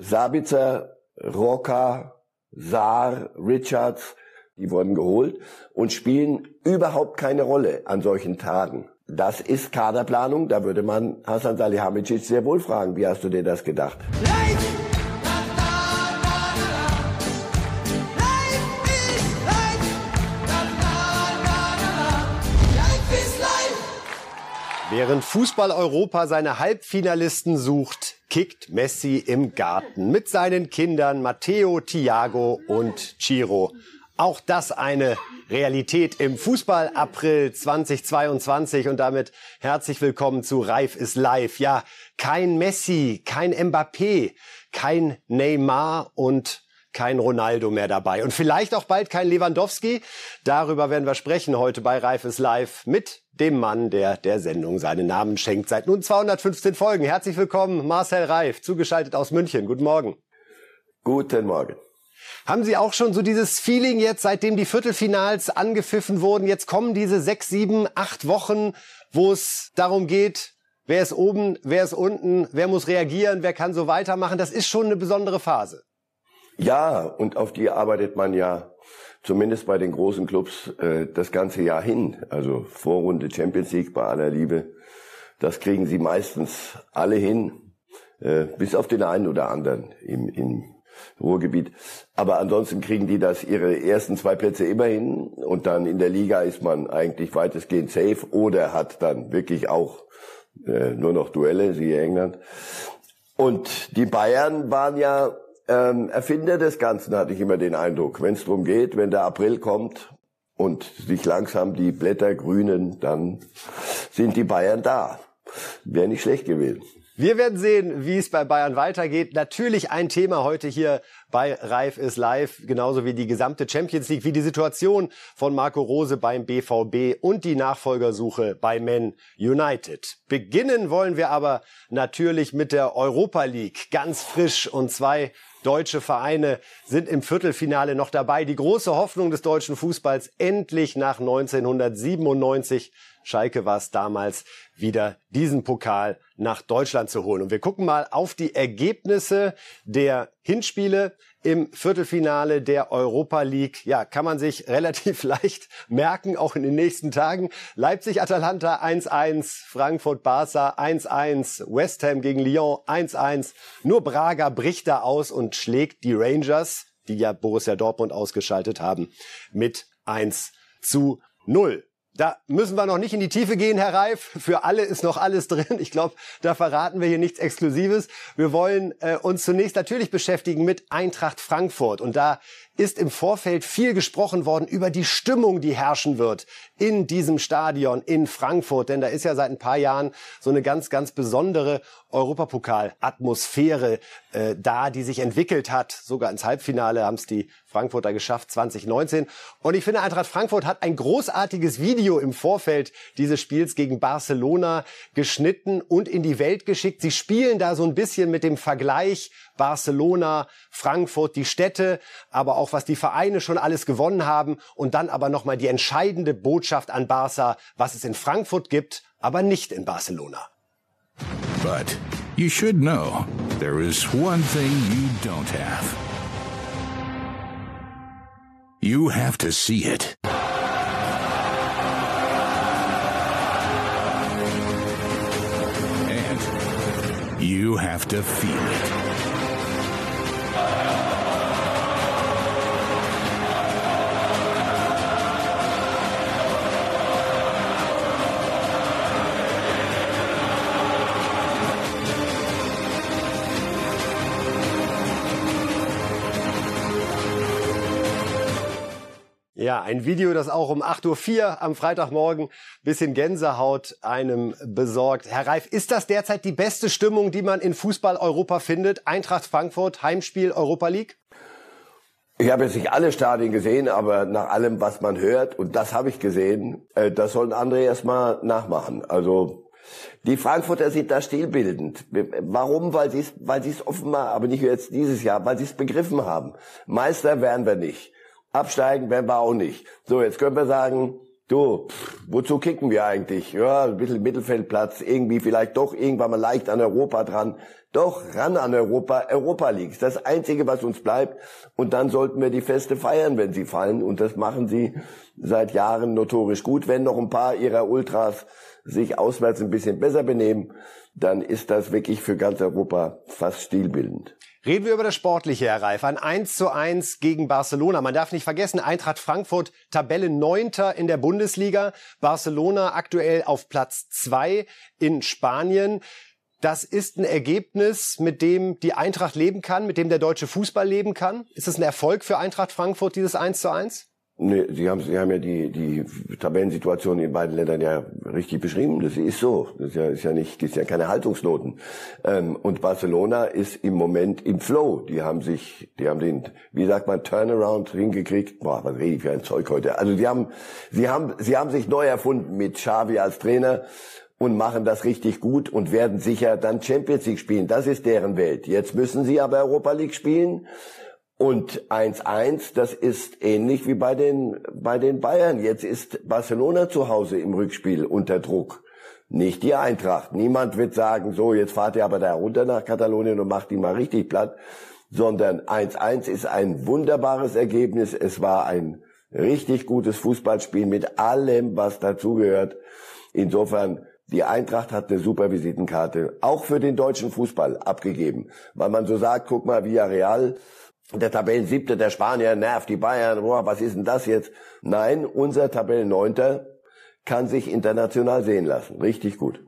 Sabitzer, Rocker, Saar, Richards, die wurden geholt und spielen überhaupt keine Rolle an solchen Tagen. Das ist Kaderplanung, da würde man Hasan Salihamidzic sehr wohl fragen, wie hast du dir das gedacht? Light! Während Fußball-Europa seine Halbfinalisten sucht, kickt Messi im Garten mit seinen Kindern Matteo, Thiago und Ciro. Auch das eine Realität im Fußball April 2022 und damit herzlich willkommen zu Reif ist live. Ja, kein Messi, kein Mbappé, kein Neymar und kein Ronaldo mehr dabei und vielleicht auch bald kein Lewandowski. Darüber werden wir sprechen heute bei Reif ist live mit dem Mann, der der Sendung seinen Namen schenkt. Seit nun 215 Folgen. Herzlich willkommen, Marcel Reif, zugeschaltet aus München. Guten Morgen. Guten Morgen. Haben Sie auch schon so dieses Feeling jetzt, seitdem die Viertelfinals angepfiffen wurden? Jetzt kommen diese sechs, sieben, acht Wochen, wo es darum geht, wer ist oben, wer ist unten, wer muss reagieren, wer kann so weitermachen. Das ist schon eine besondere Phase. Ja, und auf die arbeitet man ja zumindest bei den großen Clubs äh, das ganze Jahr hin. Also Vorrunde Champions League bei aller Liebe. Das kriegen sie meistens alle hin, äh, bis auf den einen oder anderen im, im Ruhrgebiet. Aber ansonsten kriegen die das ihre ersten zwei Plätze immer hin und dann in der Liga ist man eigentlich weitestgehend safe oder hat dann wirklich auch äh, nur noch Duelle, siehe England. Und die Bayern waren ja ähm, Erfinder des Ganzen, hatte ich immer den Eindruck. Wenn es darum geht, wenn der April kommt und sich langsam die Blätter grünen, dann sind die Bayern da. Wäre nicht schlecht gewesen. Wir werden sehen, wie es bei Bayern weitergeht. Natürlich ein Thema heute hier bei Reif ist live, genauso wie die gesamte Champions League, wie die Situation von Marco Rose beim BVB und die Nachfolgersuche bei Man United. Beginnen wollen wir aber natürlich mit der Europa League. Ganz frisch und zwei deutsche Vereine sind im Viertelfinale noch dabei. Die große Hoffnung des deutschen Fußballs endlich nach 1997 Schalke war es damals, wieder diesen Pokal nach Deutschland zu holen. Und wir gucken mal auf die Ergebnisse der Hinspiele im Viertelfinale der Europa League. Ja, kann man sich relativ leicht merken, auch in den nächsten Tagen. Leipzig-Atalanta 1-1, Frankfurt-Barca 1-1, West Ham gegen Lyon 1-1. Nur Braga bricht da aus und schlägt die Rangers, die ja Borussia Dortmund ausgeschaltet haben, mit 1 zu 0. Da müssen wir noch nicht in die Tiefe gehen, Herr Reif. Für alle ist noch alles drin. Ich glaube, da verraten wir hier nichts Exklusives. Wir wollen äh, uns zunächst natürlich beschäftigen mit Eintracht Frankfurt. Und da ist im Vorfeld viel gesprochen worden über die Stimmung, die herrschen wird in diesem Stadion in Frankfurt. Denn da ist ja seit ein paar Jahren so eine ganz, ganz besondere Europapokal-Atmosphäre äh, da, die sich entwickelt hat. Sogar ins Halbfinale haben es die Frankfurter geschafft 2019. Und ich finde, Eintracht Frankfurt hat ein großartiges Video im Vorfeld dieses Spiels gegen Barcelona geschnitten und in die Welt geschickt. Sie spielen da so ein bisschen mit dem Vergleich Barcelona, Frankfurt, die Städte, aber auch was die Vereine schon alles gewonnen haben und dann aber nochmal die entscheidende Botschaft an Barca, was es in Frankfurt gibt, aber nicht in Barcelona. But you should know, there is one thing you don't have. You have to see it. And you have to feel it. Ja, ein Video, das auch um 8.04 Uhr am Freitagmorgen bisschen Gänsehaut einem besorgt. Herr Reif, ist das derzeit die beste Stimmung, die man in Fußball Europa findet? Eintracht Frankfurt, Heimspiel Europa League? Ich habe jetzt nicht alle Stadien gesehen, aber nach allem, was man hört, und das habe ich gesehen, äh, das sollen andere erstmal nachmachen. Also die Frankfurter sind da stilbildend. Warum? Weil sie es weil sie es offenbar, aber nicht jetzt dieses Jahr, weil sie es begriffen haben. Meister werden wir nicht. Absteigen werden wir auch nicht. So, jetzt können wir sagen, du, pff, wozu kicken wir eigentlich? Ja, ein bisschen Mittelfeldplatz, irgendwie vielleicht doch irgendwann mal leicht an Europa dran. Doch ran an Europa, Europa League. Das Einzige, was uns bleibt. Und dann sollten wir die Feste feiern, wenn sie fallen. Und das machen sie seit Jahren notorisch gut. Wenn noch ein paar ihrer Ultras sich auswärts ein bisschen besser benehmen, dann ist das wirklich für ganz Europa fast stilbildend. Reden wir über das Sportliche, Herr Reif. Ein 1 zu 1 gegen Barcelona. Man darf nicht vergessen, Eintracht Frankfurt, Tabelle Neunter in der Bundesliga. Barcelona aktuell auf Platz zwei in Spanien. Das ist ein Ergebnis, mit dem die Eintracht leben kann, mit dem der deutsche Fußball leben kann. Ist es ein Erfolg für Eintracht Frankfurt, dieses 1 zu 1? Nee, Sie haben, Sie haben ja die, die Tabellensituation in beiden Ländern ja richtig beschrieben. Das ist so. Das ist ja, ist ja nicht, ist ja keine Haltungsnoten. Ähm, und Barcelona ist im Moment im Flow. Die haben sich, die haben den, wie sagt man, Turnaround hingekriegt. Boah, was rede ich für ein Zeug heute. Also sie haben, sie haben, sie haben sich neu erfunden mit Xavi als Trainer und machen das richtig gut und werden sicher dann Champions League spielen. Das ist deren Welt. Jetzt müssen sie aber Europa League spielen. Und 1-1, das ist ähnlich wie bei den, bei den Bayern. Jetzt ist Barcelona zu Hause im Rückspiel unter Druck. Nicht die Eintracht. Niemand wird sagen, so, jetzt fahrt ihr aber da runter nach Katalonien und macht ihn mal richtig platt. Sondern 1-1 ist ein wunderbares Ergebnis. Es war ein richtig gutes Fußballspiel mit allem, was dazugehört. Insofern, die Eintracht hat eine super Visitenkarte, auch für den deutschen Fußball abgegeben. Weil man so sagt, guck mal, Villarreal, der Tabellensiebte, der Spanier nervt die Bayern, boah, was ist denn das jetzt? Nein, unser Tabellenneunter kann sich international sehen lassen. Richtig gut.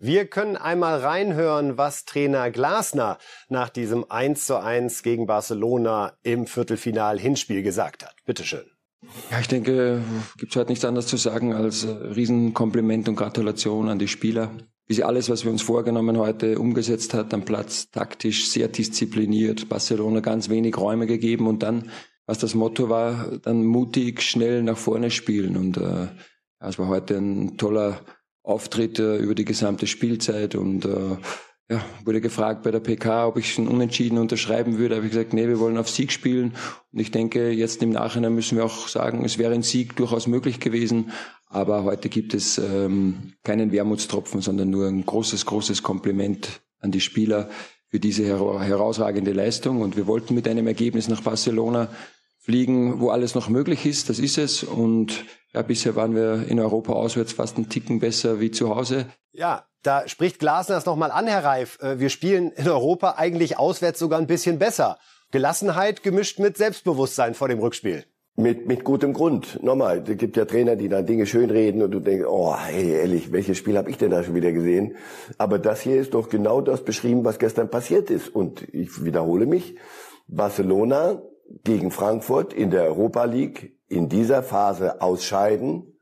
Wir können einmal reinhören, was Trainer Glasner nach diesem 1 zu 1 gegen Barcelona im Viertelfinal-Hinspiel gesagt hat. Bitteschön. Ja, ich denke, gibt es heute nichts anderes zu sagen als äh, Riesenkompliment und Gratulation an die Spieler wie sie alles, was wir uns vorgenommen heute umgesetzt hat, am Platz taktisch sehr diszipliniert, Barcelona ganz wenig Räume gegeben und dann, was das Motto war, dann mutig, schnell nach vorne spielen. Und äh, es war heute ein toller Auftritt äh, über die gesamte Spielzeit und äh, ja, wurde gefragt bei der PK, ob ich schon unentschieden unterschreiben würde. Habe ich gesagt, nee, wir wollen auf Sieg spielen. Und ich denke, jetzt im Nachhinein müssen wir auch sagen, es wäre ein Sieg durchaus möglich gewesen. Aber heute gibt es ähm, keinen Wermutstropfen, sondern nur ein großes, großes Kompliment an die Spieler für diese her herausragende Leistung. Und wir wollten mit einem Ergebnis nach Barcelona fliegen, wo alles noch möglich ist. Das ist es. Und ja, bisher waren wir in Europa auswärts fast einen Ticken besser wie zu Hause. Ja, da spricht Glasner das nochmal an, Herr Reif. Äh, wir spielen in Europa eigentlich auswärts sogar ein bisschen besser. Gelassenheit gemischt mit Selbstbewusstsein vor dem Rückspiel. Mit, mit gutem Grund. Nochmal, es gibt ja Trainer, die dann Dinge schönreden und du denkst, oh, hey, ehrlich, welches Spiel habe ich denn da schon wieder gesehen? Aber das hier ist doch genau das beschrieben, was gestern passiert ist. Und ich wiederhole mich, Barcelona gegen Frankfurt in der Europa League in dieser Phase ausscheiden,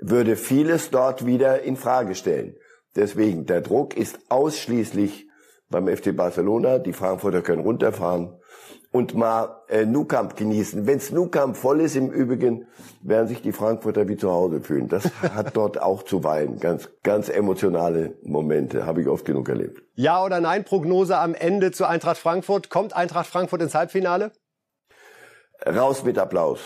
würde vieles dort wieder in Frage stellen. Deswegen, der Druck ist ausschließlich beim FC Barcelona. Die Frankfurter können runterfahren und mal äh, Nukamp genießen. Wenns Nukamp voll ist im Übrigen, werden sich die Frankfurter wie zu Hause fühlen. Das hat dort auch zuweilen ganz, ganz emotionale Momente, habe ich oft genug erlebt. Ja oder nein, Prognose am Ende zu Eintracht Frankfurt. Kommt Eintracht Frankfurt ins Halbfinale? Raus mit Applaus.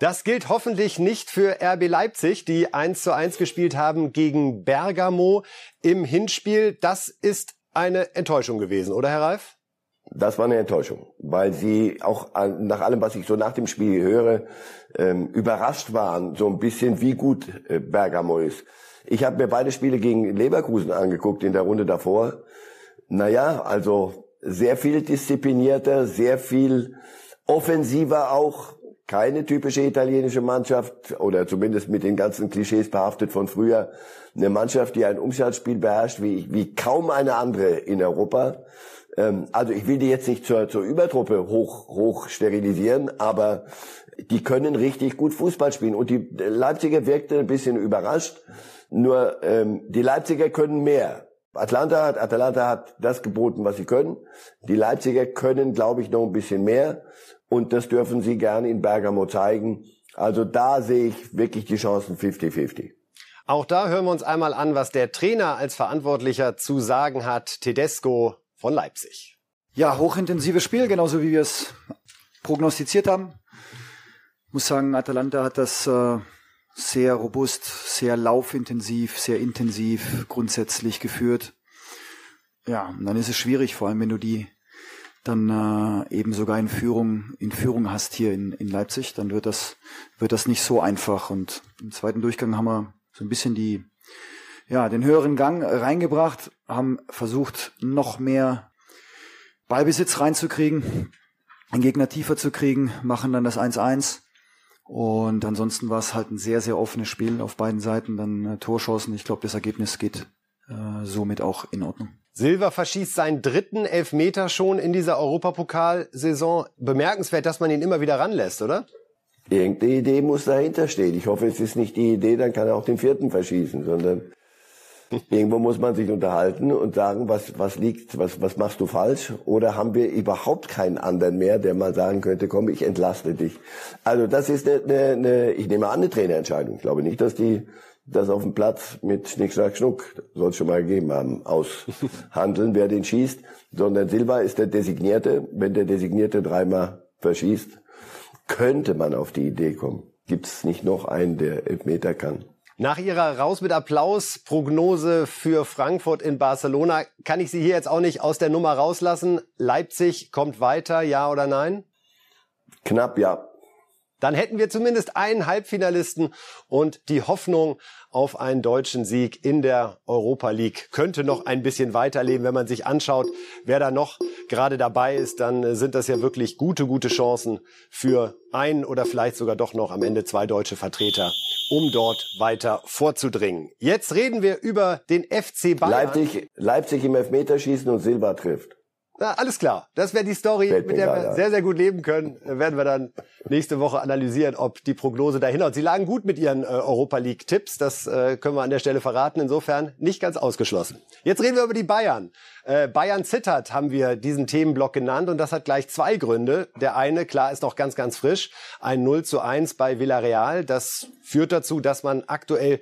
Das gilt hoffentlich nicht für RB Leipzig, die 1 zu 1 gespielt haben gegen Bergamo im Hinspiel. Das ist eine Enttäuschung gewesen, oder Herr Reif? Das war eine Enttäuschung, weil sie auch nach allem, was ich so nach dem Spiel höre, ähm, überrascht waren, so ein bisschen wie gut äh, Bergamo ist. Ich habe mir beide Spiele gegen Leverkusen angeguckt in der Runde davor. Naja, also sehr viel disziplinierter, sehr viel offensiver auch. Keine typische italienische Mannschaft oder zumindest mit den ganzen Klischees behaftet von früher. Eine Mannschaft, die ein Umschaltspiel beherrscht wie, wie kaum eine andere in Europa ähm, also ich will die jetzt nicht zur, zur Übertruppe hoch, hoch sterilisieren, aber die können richtig gut Fußball spielen. Und die Leipziger wirkte ein bisschen überrascht. Nur ähm, die Leipziger können mehr. Atlanta hat, Atalanta hat das geboten, was sie können. Die Leipziger können, glaube ich, noch ein bisschen mehr. Und das dürfen sie gerne in Bergamo zeigen. Also da sehe ich wirklich die Chancen 50-50. Auch da hören wir uns einmal an, was der Trainer als Verantwortlicher zu sagen hat. Tedesco von Leipzig. Ja, hochintensives Spiel, genauso wie wir es prognostiziert haben. Ich muss sagen, Atalanta hat das, äh, sehr robust, sehr laufintensiv, sehr intensiv grundsätzlich geführt. Ja, und dann ist es schwierig, vor allem wenn du die dann äh, eben sogar in Führung in Führung hast hier in, in Leipzig, dann wird das wird das nicht so einfach. Und im zweiten Durchgang haben wir so ein bisschen die ja den höheren Gang reingebracht, haben versucht noch mehr Ballbesitz reinzukriegen, den Gegner tiefer zu kriegen, machen dann das 1-1 und ansonsten war es halt ein sehr, sehr offenes Spiel auf beiden Seiten. Dann äh, Torchancen. Ich glaube, das Ergebnis geht äh, somit auch in Ordnung. Silva verschießt seinen dritten Elfmeter schon in dieser Europapokalsaison. Bemerkenswert, dass man ihn immer wieder ranlässt, oder? Irgendeine Idee muss dahinter stehen. Ich hoffe, es ist nicht die Idee, dann kann er auch den vierten verschießen, sondern Irgendwo muss man sich unterhalten und sagen, was, was liegt, was, was machst du falsch? Oder haben wir überhaupt keinen anderen mehr, der mal sagen könnte, komm, ich entlaste dich. Also das ist eine, eine, eine ich nehme an, eine Trainerentscheidung. Ich glaube nicht, dass die das auf dem Platz mit Schnick, Schnack, Schnuck, soll es schon mal gegeben haben, aushandeln, wer den schießt, sondern Silva ist der Designierte. Wenn der Designierte dreimal verschießt, könnte man auf die Idee kommen. Gibt es nicht noch einen, der Elfmeter kann? Nach Ihrer Raus mit Applaus Prognose für Frankfurt in Barcelona kann ich Sie hier jetzt auch nicht aus der Nummer rauslassen. Leipzig kommt weiter, ja oder nein? Knapp, ja. Dann hätten wir zumindest einen Halbfinalisten und die Hoffnung auf einen deutschen Sieg in der Europa League könnte noch ein bisschen weiterleben. Wenn man sich anschaut, wer da noch gerade dabei ist, dann sind das ja wirklich gute, gute Chancen für einen oder vielleicht sogar doch noch am Ende zwei deutsche Vertreter um dort weiter vorzudringen. Jetzt reden wir über den FC Bayern. Leipzig, Leipzig im Elfmeterschießen und Silva trifft. Na, alles klar. Das wäre die Story, Fällt mit der wir ja. sehr, sehr gut leben können. Werden wir dann nächste Woche analysieren, ob die Prognose dahin haut. Sie lagen gut mit Ihren äh, Europa League-Tipps. Das äh, können wir an der Stelle verraten. Insofern nicht ganz ausgeschlossen. Jetzt reden wir über die Bayern. Äh, Bayern zittert, haben wir diesen Themenblock genannt. Und das hat gleich zwei Gründe. Der eine, klar, ist noch ganz, ganz frisch. Ein 0 zu 1 bei Villarreal. Das führt dazu, dass man aktuell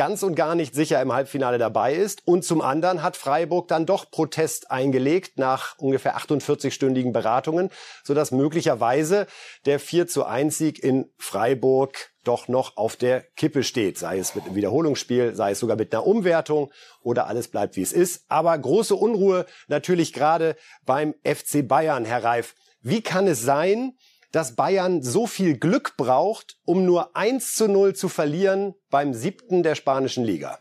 ganz und gar nicht sicher im Halbfinale dabei ist. Und zum anderen hat Freiburg dann doch Protest eingelegt nach ungefähr 48-stündigen Beratungen, sodass möglicherweise der 4 zu 1 Sieg in Freiburg doch noch auf der Kippe steht, sei es mit einem Wiederholungsspiel, sei es sogar mit einer Umwertung oder alles bleibt wie es ist. Aber große Unruhe natürlich gerade beim FC Bayern, Herr Reif. Wie kann es sein, dass Bayern so viel Glück braucht, um nur 1 zu 0 zu verlieren beim siebten der spanischen Liga?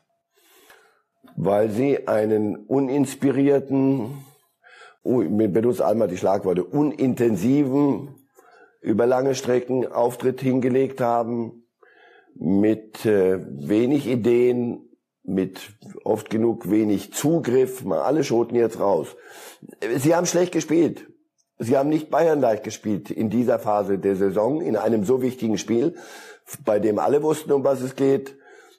Weil sie einen uninspirierten, ich benutze einmal die Schlagworte, unintensiven, über lange Strecken Auftritt hingelegt haben, mit äh, wenig Ideen, mit oft genug wenig Zugriff, mal alle Schoten jetzt raus. Sie haben schlecht gespielt. Sie haben nicht Bayern leicht gespielt in dieser Phase der Saison, in einem so wichtigen Spiel, bei dem alle wussten, um was es geht.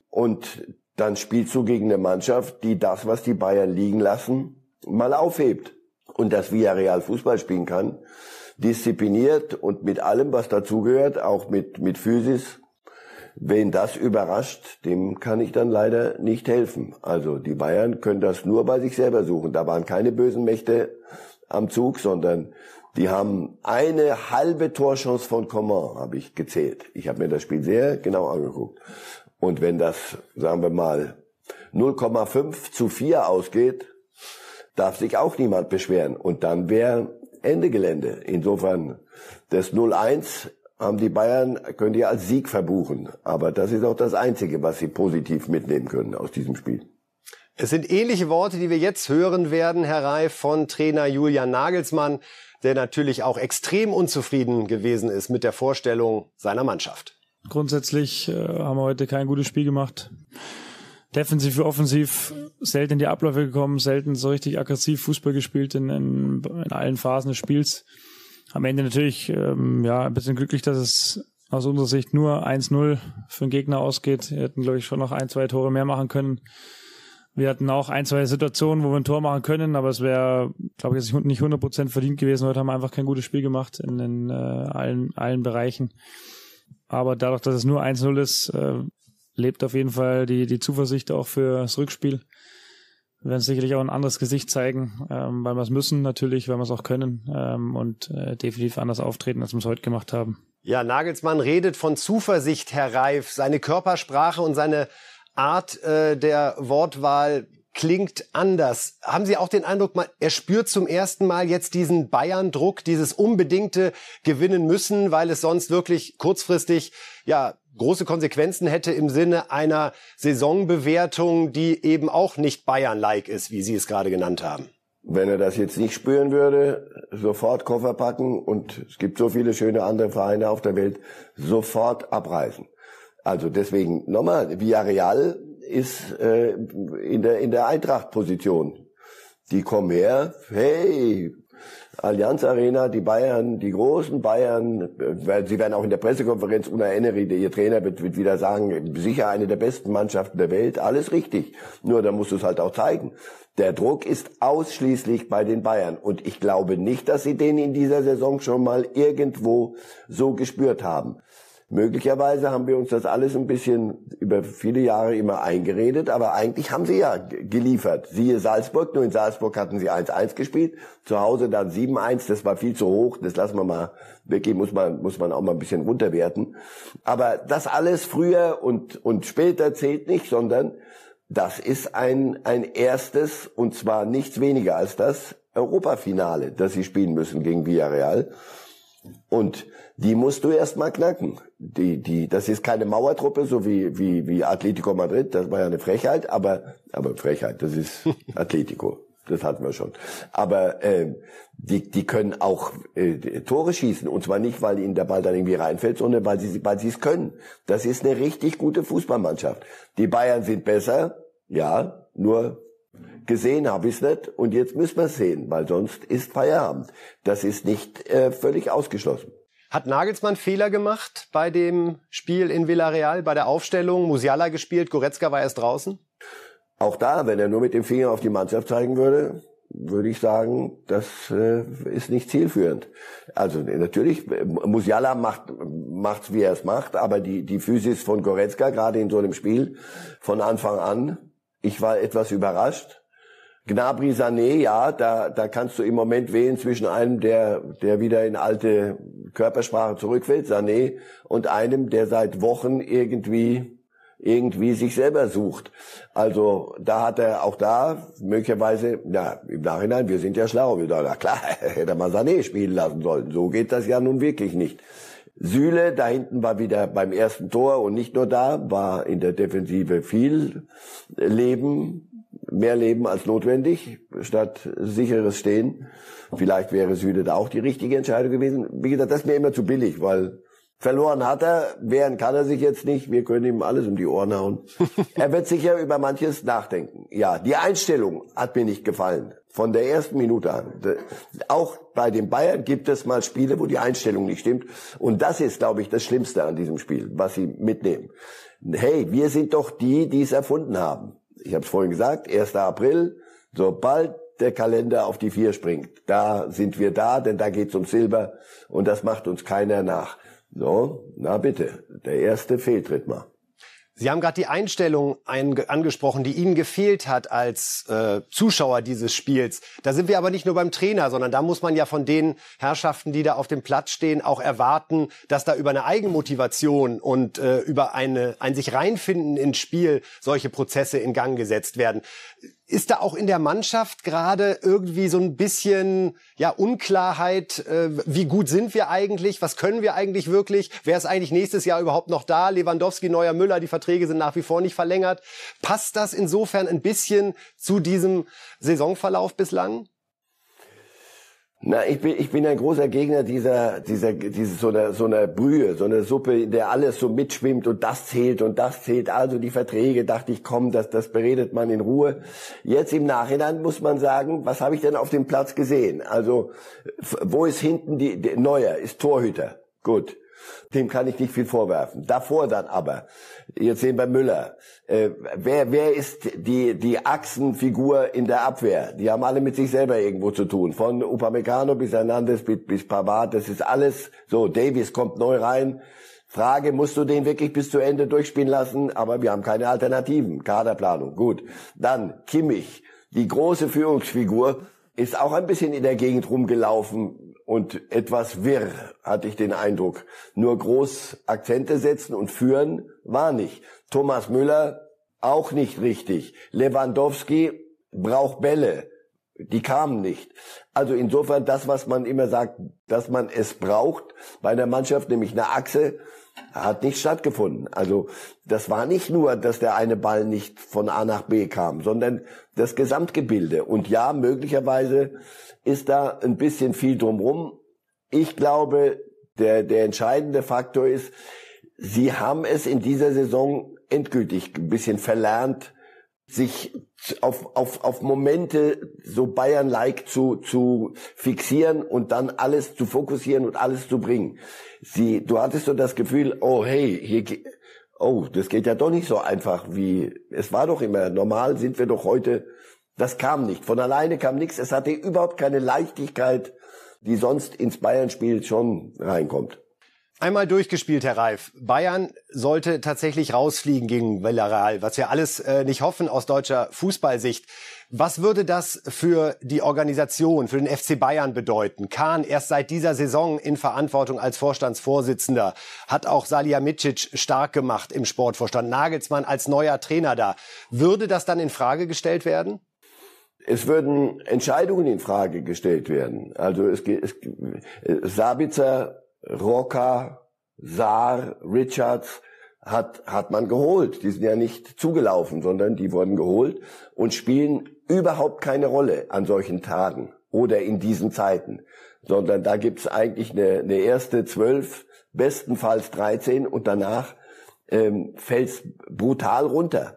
Und dann spielst du gegen eine Mannschaft, die das, was die Bayern liegen lassen, mal aufhebt. Und das Villarreal Fußball spielen kann, diszipliniert und mit allem, was dazugehört, auch mit, mit Physis. Wen das überrascht, dem kann ich dann leider nicht helfen. Also die Bayern können das nur bei sich selber suchen. Da waren keine bösen Mächte am Zug, sondern die haben eine halbe Torchance von Coman, habe ich gezählt. Ich habe mir das Spiel sehr genau angeguckt. Und wenn das, sagen wir mal, 0,5 zu 4 ausgeht, darf sich auch niemand beschweren. Und dann wäre Ende Gelände. Insofern, das 0-1 haben die Bayern, können die als Sieg verbuchen. Aber das ist auch das Einzige, was sie positiv mitnehmen können aus diesem Spiel. Es sind ähnliche Worte, die wir jetzt hören werden, Herr Reif, von Trainer Julian Nagelsmann, der natürlich auch extrem unzufrieden gewesen ist mit der Vorstellung seiner Mannschaft. Grundsätzlich äh, haben wir heute kein gutes Spiel gemacht. Defensiv wie offensiv selten in die Abläufe gekommen, selten so richtig aggressiv Fußball gespielt in, in, in allen Phasen des Spiels. Am Ende natürlich ähm, ja ein bisschen glücklich, dass es aus unserer Sicht nur 1-0 für den Gegner ausgeht. Wir hätten, glaube ich, schon noch ein, zwei Tore mehr machen können. Wir hatten auch ein, zwei Situationen, wo wir ein Tor machen können, aber es wäre, glaube ich, nicht 100% verdient gewesen. Heute haben wir einfach kein gutes Spiel gemacht in, in äh, allen, allen Bereichen. Aber dadurch, dass es nur 1-0 ist, äh, lebt auf jeden Fall die, die Zuversicht auch für das Rückspiel. Wir werden sicherlich auch ein anderes Gesicht zeigen, ähm, weil wir es müssen natürlich, weil wir es auch können ähm, und äh, definitiv anders auftreten, als wir es heute gemacht haben. Ja, Nagelsmann redet von Zuversicht, Herr Reif. Seine Körpersprache und seine Art äh, der Wortwahl klingt anders. Haben Sie auch den Eindruck, er spürt zum ersten Mal jetzt diesen Bayern-Druck, dieses unbedingte Gewinnen müssen, weil es sonst wirklich kurzfristig ja große Konsequenzen hätte im Sinne einer Saisonbewertung, die eben auch nicht Bayern-like ist, wie Sie es gerade genannt haben? Wenn er das jetzt nicht spüren würde, sofort Koffer packen und es gibt so viele schöne andere Vereine auf der Welt, sofort abreisen. Also deswegen nochmal, Villarreal ist äh, in der in der Eintracht-Position. Die kommen her, hey, Allianz Arena, die Bayern, die großen Bayern, äh, sie werden auch in der Pressekonferenz, Una Emery, ihr Trainer, wird, wird wieder sagen, sicher eine der besten Mannschaften der Welt, alles richtig. Nur da musst du es halt auch zeigen. Der Druck ist ausschließlich bei den Bayern. Und ich glaube nicht, dass sie den in dieser Saison schon mal irgendwo so gespürt haben. Möglicherweise haben wir uns das alles ein bisschen über viele Jahre immer eingeredet, aber eigentlich haben sie ja geliefert. Siehe Salzburg, nur in Salzburg hatten sie 1-1 gespielt, zu Hause dann 7-1, das war viel zu hoch, das lassen wir mal wirklich, muss man, muss man auch mal ein bisschen runterwerten. Aber das alles früher und, und später zählt nicht, sondern das ist ein, ein erstes, und zwar nichts weniger als das Europafinale, das sie spielen müssen gegen Villarreal. Und die musst du erst mal knacken. Die, die, das ist keine Mauertruppe, so wie, wie, wie Atletico Madrid. Das war ja eine Frechheit, aber, aber Frechheit, das ist Atletico. Das hatten wir schon. Aber äh, die, die können auch äh, Tore schießen. Und zwar nicht, weil ihnen der Ball dann irgendwie reinfällt, sondern weil sie weil sie es können. Das ist eine richtig gute Fußballmannschaft. Die Bayern sind besser, ja, nur gesehen habe ich es nicht und jetzt müssen wir es sehen, weil sonst ist Feierabend. Das ist nicht äh, völlig ausgeschlossen. Hat Nagelsmann Fehler gemacht bei dem Spiel in Villarreal, bei der Aufstellung? Musiala gespielt, Goretzka war erst draußen? Auch da, wenn er nur mit dem Finger auf die Mannschaft zeigen würde, würde ich sagen, das äh, ist nicht zielführend. Also natürlich, Musiala macht macht's, wie er es macht, aber die die Physis von Goretzka gerade in so einem Spiel von Anfang an, ich war etwas überrascht. Gnabry Sané, ja, da, da kannst du im Moment wählen zwischen einem, der, der wieder in alte Körpersprache zurückfällt, Sané, und einem, der seit Wochen irgendwie, irgendwie sich selber sucht. Also da hat er auch da möglicherweise, ja, im Nachhinein, wir sind ja schlau, wir dachten, na klar, hätte mal Sané spielen lassen sollen. So geht das ja nun wirklich nicht. Süle, da hinten war wieder beim ersten Tor und nicht nur da, war in der Defensive viel Leben, mehr Leben als notwendig, statt sicheres Stehen. Vielleicht wäre Süde da auch die richtige Entscheidung gewesen. Wie gesagt, das ist mir immer zu billig, weil verloren hat er, wehren kann er sich jetzt nicht, wir können ihm alles um die Ohren hauen. er wird sicher über manches nachdenken. Ja, die Einstellung hat mir nicht gefallen. Von der ersten Minute an. Auch bei den Bayern gibt es mal Spiele, wo die Einstellung nicht stimmt. Und das ist, glaube ich, das Schlimmste an diesem Spiel, was sie mitnehmen. Hey, wir sind doch die, die es erfunden haben ich habe es vorhin gesagt, 1. April, sobald der Kalender auf die vier springt, da sind wir da, denn da geht's um Silber und das macht uns keiner nach. So, na bitte, der erste Fehltritt mal. Sie haben gerade die Einstellung angesprochen, die Ihnen gefehlt hat als äh, Zuschauer dieses Spiels. Da sind wir aber nicht nur beim Trainer, sondern da muss man ja von den Herrschaften, die da auf dem Platz stehen, auch erwarten, dass da über eine Eigenmotivation und äh, über eine, ein sich reinfinden ins Spiel solche Prozesse in Gang gesetzt werden. Ist da auch in der Mannschaft gerade irgendwie so ein bisschen ja Unklarheit? Äh, wie gut sind wir eigentlich? Was können wir eigentlich wirklich? Wer ist eigentlich nächstes Jahr überhaupt noch da? Lewandowski, Neuer, Müller, die Verträge sind nach wie vor nicht verlängert. Passt das insofern ein bisschen zu diesem Saisonverlauf bislang? Na, ich bin, ich bin ein großer Gegner dieser, dieser, dieser, so einer, so einer Brühe, so einer Suppe, in der alles so mitschwimmt und das zählt und das zählt. Also die Verträge, dachte ich, komm, das, das beredet man in Ruhe. Jetzt im Nachhinein muss man sagen, was habe ich denn auf dem Platz gesehen? Also, wo ist hinten die, die Neuer, ist Torhüter. Gut. Dem kann ich nicht viel vorwerfen. Davor dann aber, jetzt sehen wir Müller. Äh, wer, wer ist die, die Achsenfigur in der Abwehr? Die haben alle mit sich selber irgendwo zu tun. Von Upamecano bis Hernandez bis, bis Pavard, das ist alles so. Davies kommt neu rein. Frage, musst du den wirklich bis zu Ende durchspielen lassen? Aber wir haben keine Alternativen. Kaderplanung, gut. Dann Kimmich. die große Führungsfigur, ist auch ein bisschen in der Gegend rumgelaufen und etwas wirr, hatte ich den Eindruck. Nur groß Akzente setzen und führen war nicht. Thomas Müller auch nicht richtig. Lewandowski braucht Bälle. Die kamen nicht. Also insofern das, was man immer sagt, dass man es braucht bei der Mannschaft, nämlich eine Achse, hat nicht stattgefunden. Also das war nicht nur, dass der eine Ball nicht von A nach B kam, sondern das Gesamtgebilde. Und ja, möglicherweise ist da ein bisschen viel drumrum. Ich glaube, der, der entscheidende Faktor ist, sie haben es in dieser Saison endgültig ein bisschen verlernt, sich auf, auf, auf Momente so Bayern-like zu, zu fixieren und dann alles zu fokussieren und alles zu bringen. Sie, du hattest so das Gefühl, oh hey, hier, oh, das geht ja doch nicht so einfach wie, es war doch immer, normal sind wir doch heute, das kam nicht, von alleine kam nichts, es hatte überhaupt keine Leichtigkeit, die sonst ins Bayern-Spiel schon reinkommt. Einmal durchgespielt, Herr Reif. Bayern sollte tatsächlich rausfliegen gegen Villarreal, was wir alles äh, nicht hoffen aus deutscher Fußballsicht. Was würde das für die Organisation, für den FC Bayern bedeuten? Kahn erst seit dieser Saison in Verantwortung als Vorstandsvorsitzender, hat auch Salihamidzic stark gemacht im Sportvorstand, Nagelsmann als neuer Trainer da. Würde das dann in Frage gestellt werden? Es würden Entscheidungen in Frage gestellt werden. Also es, es Sabitzer Rocker, Saar, Richards hat, hat man geholt. Die sind ja nicht zugelaufen, sondern die wurden geholt und spielen überhaupt keine Rolle an solchen Tagen oder in diesen Zeiten, sondern da gibt's eigentlich eine, eine erste zwölf, bestenfalls 13 und danach ähm, fällt's brutal runter.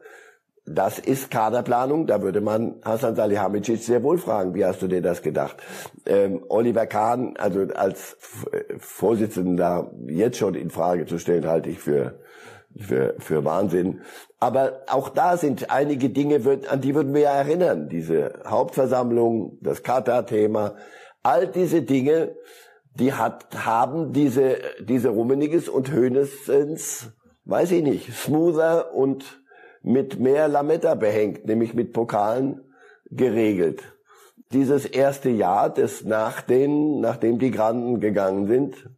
Das ist Kaderplanung, da würde man Hasan Salihamidzic sehr wohl fragen, wie hast du dir das gedacht? Ähm, Oliver Kahn, also als Vorsitzender jetzt schon in Frage zu stellen, halte ich für, für, für Wahnsinn. Aber auch da sind einige Dinge, an die würden wir ja erinnern. Diese Hauptversammlung, das Katar-Thema, all diese Dinge, die hat, haben diese, diese Rummeniges und Hönesens, weiß ich nicht, smoother und mit mehr Lametta behängt, nämlich mit Pokalen geregelt. Dieses erste Jahr, das nach den, nachdem die Granden gegangen sind,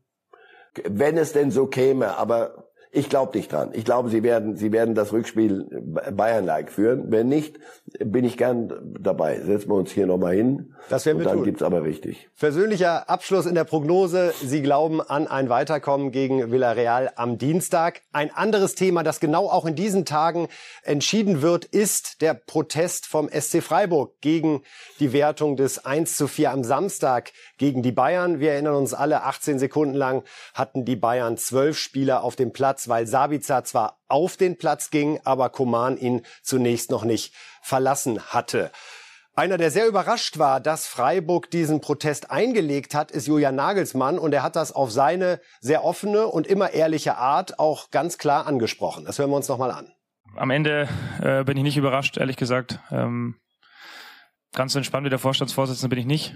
wenn es denn so käme, aber ich glaube nicht dran. Ich glaube, sie werden, sie werden das Rückspiel Bayern-like führen. Wenn nicht, bin ich gern dabei. Setzen wir uns hier nochmal hin. Das werden wir dann tun. gibt's aber richtig. Persönlicher Abschluss in der Prognose. Sie glauben an ein Weiterkommen gegen Villarreal am Dienstag. Ein anderes Thema, das genau auch in diesen Tagen entschieden wird, ist der Protest vom SC Freiburg gegen die Wertung des 1 zu 4 am Samstag gegen die Bayern. Wir erinnern uns alle, 18 Sekunden lang hatten die Bayern zwölf Spieler auf dem Platz weil Sabitzer zwar auf den Platz ging, aber Koman ihn zunächst noch nicht verlassen hatte. Einer, der sehr überrascht war, dass Freiburg diesen Protest eingelegt hat, ist Julian Nagelsmann und er hat das auf seine sehr offene und immer ehrliche Art auch ganz klar angesprochen. Das hören wir uns nochmal an. Am Ende äh, bin ich nicht überrascht, ehrlich gesagt. Ähm, ganz entspannt wie der Vorstandsvorsitzende bin ich nicht.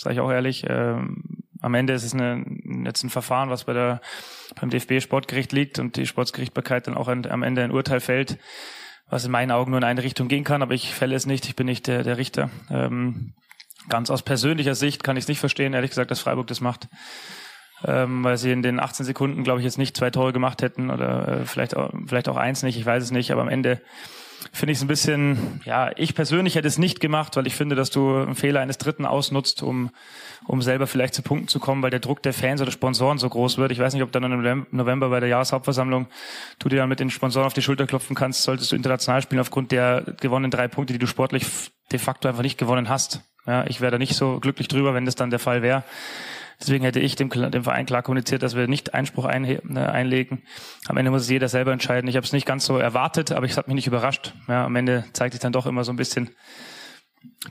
Sage ich auch ehrlich. Ähm, am Ende ist es eine, jetzt ein Verfahren, was bei der, beim DFB Sportgericht liegt und die Sportsgerichtbarkeit dann auch ein, am Ende ein Urteil fällt, was in meinen Augen nur in eine Richtung gehen kann, aber ich fälle es nicht, ich bin nicht der, der Richter. Ähm, ganz aus persönlicher Sicht kann ich es nicht verstehen, ehrlich gesagt, dass Freiburg das macht. Ähm, weil sie in den 18 Sekunden, glaube ich, jetzt nicht zwei Tore gemacht hätten oder äh, vielleicht, auch, vielleicht auch eins nicht, ich weiß es nicht, aber am Ende finde ich es ein bisschen, ja, ich persönlich hätte es nicht gemacht, weil ich finde, dass du einen Fehler eines Dritten ausnutzt, um, um selber vielleicht zu Punkten zu kommen, weil der Druck der Fans oder Sponsoren so groß wird. Ich weiß nicht, ob dann im November bei der Jahreshauptversammlung du dir dann mit den Sponsoren auf die Schulter klopfen kannst, solltest du international spielen aufgrund der gewonnenen drei Punkte, die du sportlich de facto einfach nicht gewonnen hast. Ja, ich wäre da nicht so glücklich drüber, wenn das dann der Fall wäre. Deswegen hätte ich dem, dem Verein klar kommuniziert, dass wir nicht Einspruch ein, äh, einlegen. Am Ende muss es jeder selber entscheiden. Ich habe es nicht ganz so erwartet, aber es hat mich nicht überrascht. Ja, am Ende zeigt sich dann doch immer so ein bisschen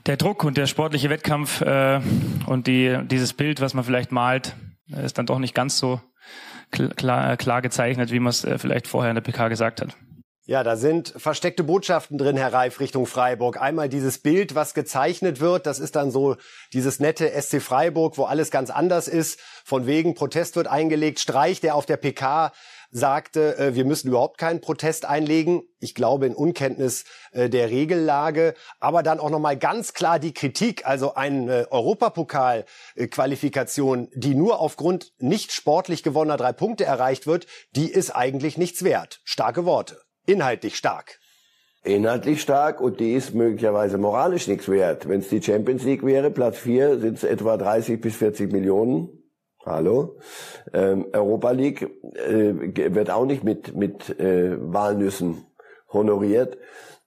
der Druck und der sportliche Wettkampf äh, und die, dieses Bild, was man vielleicht malt, ist dann doch nicht ganz so klar, klar gezeichnet, wie man es äh, vielleicht vorher in der PK gesagt hat. Ja, da sind versteckte Botschaften drin, Herr Reif, Richtung Freiburg. Einmal dieses Bild, was gezeichnet wird, das ist dann so dieses nette SC Freiburg, wo alles ganz anders ist. Von wegen Protest wird eingelegt, Streich, der auf der PK sagte, äh, wir müssen überhaupt keinen Protest einlegen. Ich glaube in Unkenntnis äh, der Regellage, aber dann auch noch mal ganz klar die Kritik, also eine Europapokal-Qualifikation, die nur aufgrund nicht sportlich gewonnener drei Punkte erreicht wird, die ist eigentlich nichts wert. Starke Worte, inhaltlich stark inhaltlich stark und die ist möglicherweise moralisch nichts wert. Wenn es die Champions League wäre, Platz 4, sind es etwa 30 bis 40 Millionen. Hallo. Ähm, Europa League äh, wird auch nicht mit, mit äh, Walnüssen honoriert.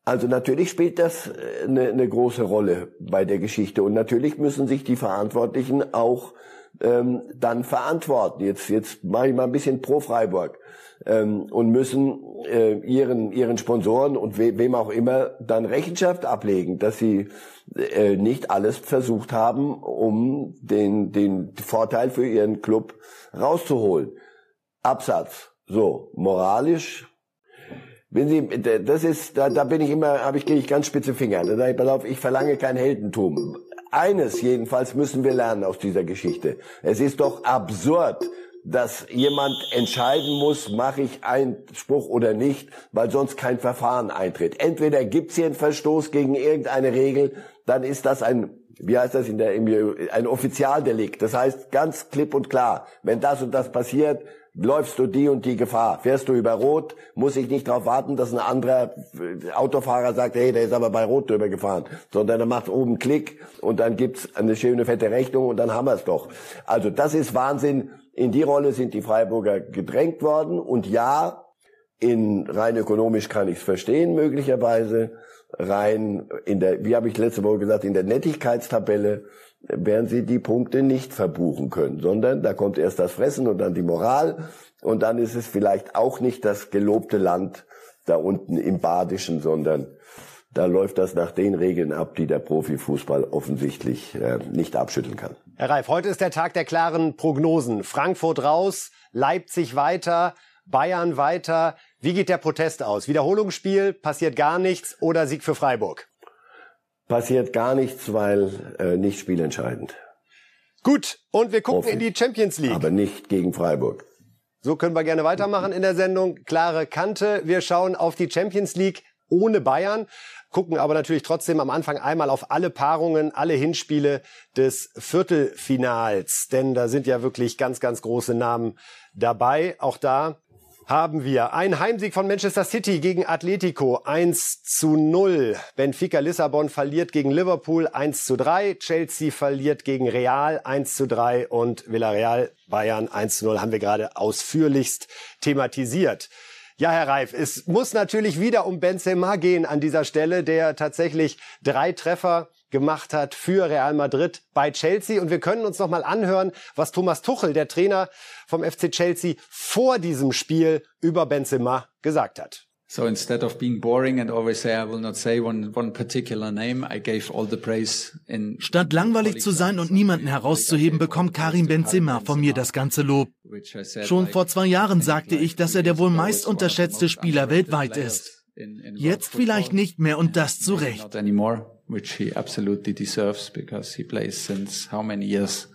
Also natürlich spielt das eine, äh, eine große Rolle bei der Geschichte und natürlich müssen sich die Verantwortlichen auch ähm, dann verantworten. Jetzt, jetzt mache ich mal ein bisschen pro Freiburg ähm, und müssen äh, ihren ihren Sponsoren und we, wem auch immer dann Rechenschaft ablegen, dass sie äh, nicht alles versucht haben, um den den Vorteil für ihren Club rauszuholen. Absatz. So moralisch. Wenn Sie, das ist, da, da bin ich immer, habe ich, gehe ich ganz spitze Finger. Da sage ich, pass auf, ich verlange kein Heldentum. Eines jedenfalls müssen wir lernen aus dieser Geschichte. Es ist doch absurd, dass jemand entscheiden muss, mache ich Einspruch oder nicht, weil sonst kein Verfahren eintritt. Entweder gibt's hier einen Verstoß gegen irgendeine Regel, dann ist das ein, wie heißt das in der, ein Offizialdelikt. Das heißt ganz klipp und klar, wenn das und das passiert, läufst du die und die Gefahr. Fährst du über Rot, muss ich nicht darauf warten, dass ein anderer Autofahrer sagt, hey, der ist aber bei Rot drüber gefahren. Sondern er macht oben Klick und dann gibt's eine schöne fette Rechnung und dann haben wir es doch. Also das ist Wahnsinn in die Rolle sind die Freiburger gedrängt worden. Und ja, in rein ökonomisch kann ich es verstehen, möglicherweise. Rein in der, wie habe ich letzte Woche gesagt, in der Nettigkeitstabelle werden sie die Punkte nicht verbuchen können, sondern da kommt erst das Fressen und dann die Moral und dann ist es vielleicht auch nicht das gelobte Land da unten im Badischen, sondern da läuft das nach den Regeln ab, die der Profifußball offensichtlich äh, nicht abschütteln kann. Herr Reif, heute ist der Tag der klaren Prognosen. Frankfurt raus, Leipzig weiter, Bayern weiter. Wie geht der Protest aus? Wiederholungsspiel, passiert gar nichts oder Sieg für Freiburg? Passiert gar nichts, weil äh, nicht spielentscheidend. Gut, und wir gucken in die Champions League. Aber nicht gegen Freiburg. So können wir gerne weitermachen in der Sendung. Klare Kante. Wir schauen auf die Champions League ohne Bayern gucken aber natürlich trotzdem am Anfang einmal auf alle Paarungen, alle Hinspiele des Viertelfinals, denn da sind ja wirklich ganz, ganz große Namen dabei. Auch da haben wir einen Heimsieg von Manchester City gegen Atletico 1 zu 0. Benfica Lissabon verliert gegen Liverpool 1 zu 3. Chelsea verliert gegen Real 1 zu 3 und Villarreal Bayern 1 zu 0 haben wir gerade ausführlichst thematisiert. Ja, Herr Reif, es muss natürlich wieder um Benzema gehen an dieser Stelle, der tatsächlich drei Treffer gemacht hat für Real Madrid bei Chelsea. Und wir können uns noch mal anhören, was Thomas Tuchel, der Trainer vom FC Chelsea, vor diesem Spiel über Benzema gesagt hat. So instead of being boring and always say I will not say one, one particular name, I gave all the praise in Statt langweilig zu sein und niemanden herauszuheben, bekommt Karim Benzema von mir das ganze Lob. Schon vor zwei Jahren sagte ich, dass er der wohl meist unterschätzte Spieler weltweit ist. Jetzt vielleicht nicht mehr und das zu Recht. Which he absolutely deserves because he plays since how many years?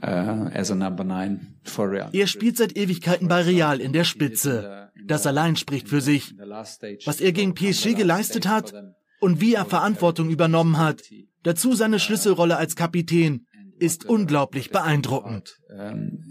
Uh, er spielt seit Ewigkeiten bei Real in der Spitze. Das allein spricht für sich. Was er gegen PSG geleistet hat und wie er Verantwortung übernommen hat, dazu seine Schlüsselrolle als Kapitän, ist unglaublich beeindruckend.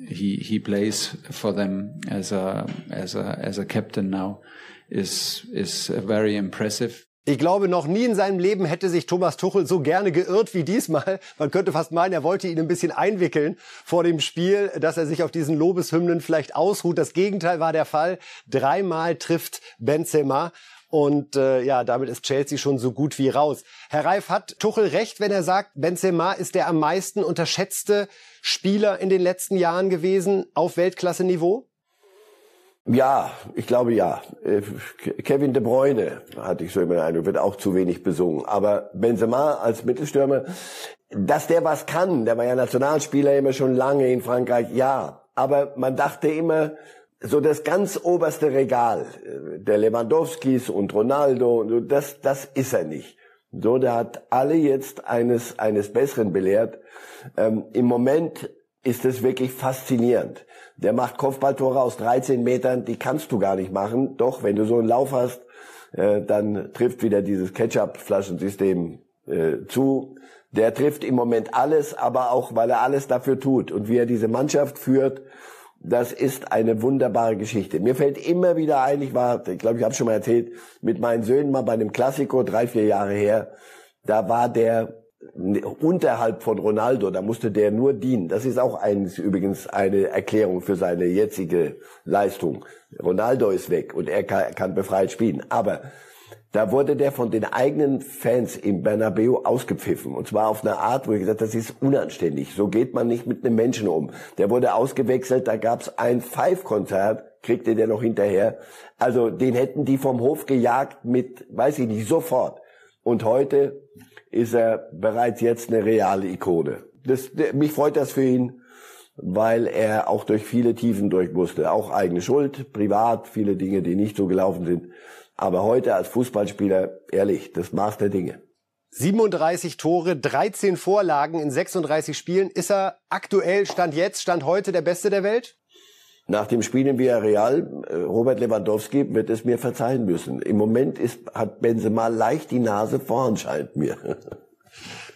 He, he plays for them as a, as a, as a captain now is, is very impressive. Ich glaube, noch nie in seinem Leben hätte sich Thomas Tuchel so gerne geirrt wie diesmal. Man könnte fast meinen, er wollte ihn ein bisschen einwickeln vor dem Spiel, dass er sich auf diesen Lobeshymnen vielleicht ausruht. Das Gegenteil war der Fall. Dreimal trifft Benzema. Und äh, ja, damit ist Chelsea schon so gut wie raus. Herr Reif, hat Tuchel recht, wenn er sagt, Benzema ist der am meisten unterschätzte Spieler in den letzten Jahren gewesen auf Weltklasse-Niveau? Ja, ich glaube ja. Äh, Kevin De Bruyne, hatte ich so immer den Eindruck, wird auch zu wenig besungen. Aber Benzema als Mittelstürmer, dass der was kann, der war ja Nationalspieler immer schon lange in Frankreich, ja. Aber man dachte immer, so das ganz oberste Regal äh, der Lewandowskis und Ronaldo, das, das ist er nicht. So, der hat alle jetzt eines, eines Besseren belehrt. Ähm, Im Moment ist es wirklich faszinierend. Der macht Kopfballtore aus 13 Metern, die kannst du gar nicht machen. Doch, wenn du so einen Lauf hast, äh, dann trifft wieder dieses Ketchup-Flaschensystem äh, zu. Der trifft im Moment alles, aber auch, weil er alles dafür tut. Und wie er diese Mannschaft führt, das ist eine wunderbare Geschichte. Mir fällt immer wieder ein, ich war, ich glaube, ich habe schon mal erzählt, mit meinen Söhnen mal bei einem Klassiko, drei, vier Jahre her, da war der unterhalb von Ronaldo, da musste der nur dienen. Das ist auch eines, übrigens eine Erklärung für seine jetzige Leistung. Ronaldo ist weg und er kann, kann befreit spielen. Aber da wurde der von den eigenen Fans im Bernabeu ausgepfiffen. Und zwar auf eine Art, wo ich gesagt das ist unanständig. So geht man nicht mit einem Menschen um. Der wurde ausgewechselt, da gab's ein Five-Konzert, kriegte der noch hinterher. Also den hätten die vom Hof gejagt mit, weiß ich nicht, sofort. Und heute ist er bereits jetzt eine reale Ikone. Das, mich freut das für ihn, weil er auch durch viele Tiefen durch musste. Auch eigene Schuld, privat, viele Dinge, die nicht so gelaufen sind. Aber heute als Fußballspieler, ehrlich, das Maß der Dinge. 37 Tore, 13 Vorlagen in 36 Spielen. Ist er aktuell, Stand jetzt, Stand heute der Beste der Welt? Nach dem Spiel in Villarreal, äh, Robert Lewandowski wird es mir verzeihen müssen. Im Moment ist, hat Benzema leicht die Nase vorn, scheint mir.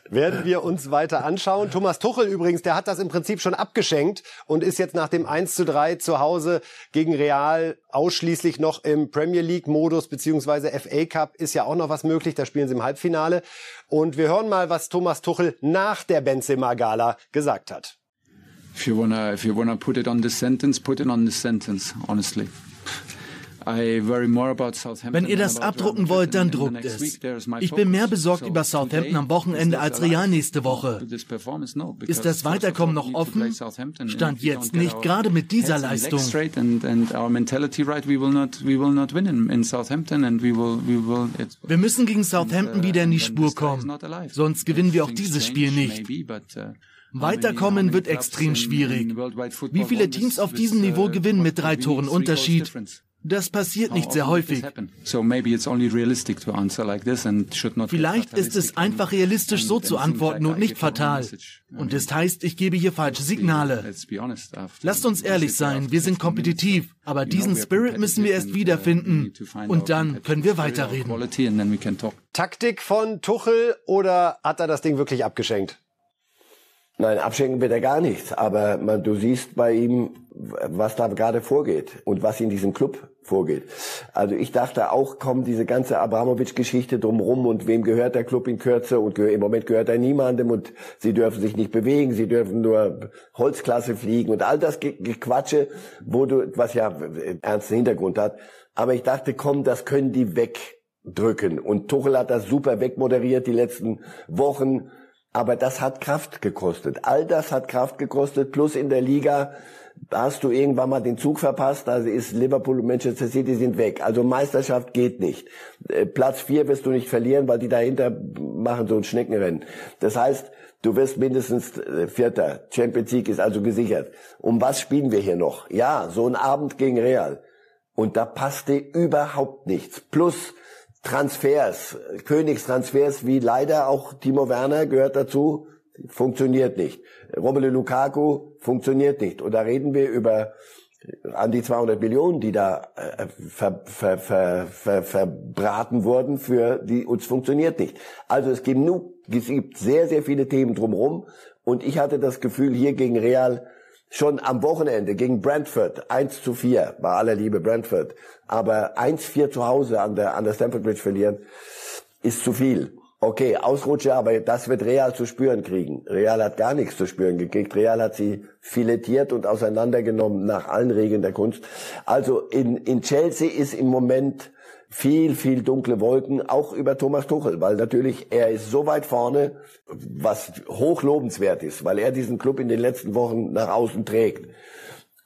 werden wir uns weiter anschauen. Thomas Tuchel übrigens, der hat das im Prinzip schon abgeschenkt und ist jetzt nach dem 1 zu 3 zu Hause gegen Real ausschließlich noch im Premier League Modus beziehungsweise FA Cup ist ja auch noch was möglich. Da spielen sie im Halbfinale. Und wir hören mal, was Thomas Tuchel nach der Benzema Gala gesagt hat. If you wanna, if you wanna put it on this sentence, put it on this sentence, honestly. Wenn ihr das abdrucken wollt, dann druckt es. Ich bin mehr besorgt über Southampton am Wochenende als Real nächste Woche. Ist das Weiterkommen noch offen? Stand jetzt nicht, gerade mit dieser Leistung. Wir müssen gegen Southampton wieder in die Spur kommen. Sonst gewinnen wir auch dieses Spiel nicht. Uh, Weiterkommen wird extrem schwierig. Wie viele Teams auf diesem Niveau gewinnen mit drei Toren Unterschied? Das passiert nicht sehr häufig. Vielleicht ist es einfach realistisch so zu antworten und nicht fatal. Und das heißt, ich gebe hier falsche Signale. Lasst uns ehrlich sein, wir sind kompetitiv, aber diesen Spirit müssen wir erst wiederfinden. Und dann können wir weiterreden. Taktik von Tuchel oder hat er das Ding wirklich abgeschenkt? Nein, abschenken wird er gar nichts. Aber man, du siehst bei ihm, was da gerade vorgeht und was in diesem Club vorgeht. Also ich dachte auch, kommt diese ganze Abramovic-Geschichte drumrum und wem gehört der Club in Kürze und im Moment gehört er niemandem und sie dürfen sich nicht bewegen, sie dürfen nur Holzklasse fliegen und all das Gequatsche, wo du, was ja ernsten Hintergrund hat. Aber ich dachte, komm, das können die wegdrücken. Und Tuchel hat das super wegmoderiert die letzten Wochen aber das hat Kraft gekostet. All das hat Kraft gekostet. Plus in der Liga hast du irgendwann mal den Zug verpasst. Also ist Liverpool und Manchester City sind weg. Also Meisterschaft geht nicht. Äh, Platz vier wirst du nicht verlieren, weil die dahinter machen so ein Schneckenrennen. Das heißt, du wirst mindestens äh, Vierter. Champions League ist also gesichert. Um was spielen wir hier noch? Ja, so ein Abend gegen Real. Und da passte überhaupt nichts. Plus Transfers, Königstransfers, wie leider auch Timo Werner gehört dazu, funktioniert nicht. Romelu Lukaku funktioniert nicht. Und da reden wir über an die 200 Millionen, die da äh, ver, ver, ver, ver, verbraten wurden, für die uns funktioniert nicht. Also es gibt, nur, es gibt sehr, sehr viele Themen drumherum. Und ich hatte das Gefühl, hier gegen Real schon am Wochenende gegen Brentford 1 zu 4, bei aller Liebe Brentford, aber 1-4 zu Hause an der, an der Stamford Bridge verlieren, ist zu viel. Okay, Ausrutsche, aber das wird Real zu spüren kriegen. Real hat gar nichts zu spüren gekriegt. Real hat sie filettiert und auseinandergenommen nach allen Regeln der Kunst. Also in, in Chelsea ist im Moment viel, viel dunkle Wolken, auch über Thomas Tuchel, weil natürlich er ist so weit vorne, was hochlobenswert ist, weil er diesen Club in den letzten Wochen nach außen trägt.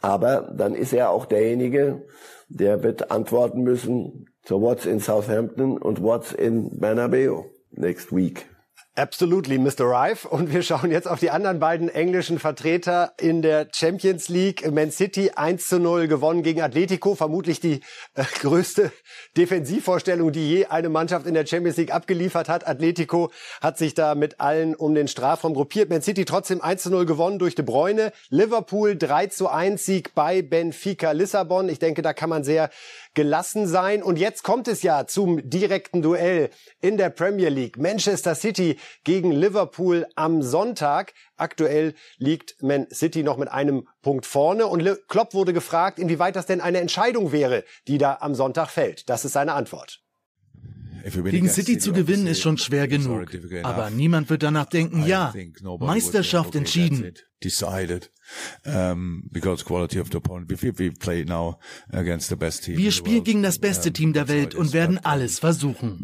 Aber dann ist er auch derjenige, der wird antworten müssen zu What's in Southampton und What's in Bernabeu next week. Absolutely, Mr. Rife. Und wir schauen jetzt auf die anderen beiden englischen Vertreter in der Champions League. Man City 1 zu 0 gewonnen gegen Atletico. Vermutlich die äh, größte Defensivvorstellung, die je eine Mannschaft in der Champions League abgeliefert hat. Atletico hat sich da mit allen um den Strafraum gruppiert. Man City trotzdem 1 zu 0 gewonnen durch De Bruyne. Liverpool 3 zu 1 Sieg bei Benfica Lissabon. Ich denke, da kann man sehr gelassen sein. Und jetzt kommt es ja zum direkten Duell in der Premier League. Manchester City gegen Liverpool am Sonntag. Aktuell liegt Man City noch mit einem Punkt vorne. Und Klopp wurde gefragt, inwieweit das denn eine Entscheidung wäre, die da am Sonntag fällt. Das ist seine Antwort. Gegen City zu gewinnen ist schon schwer genug. Aber niemand wird danach denken, ja, Meisterschaft entschieden. Wir spielen gegen das beste Team der Welt und werden alles versuchen.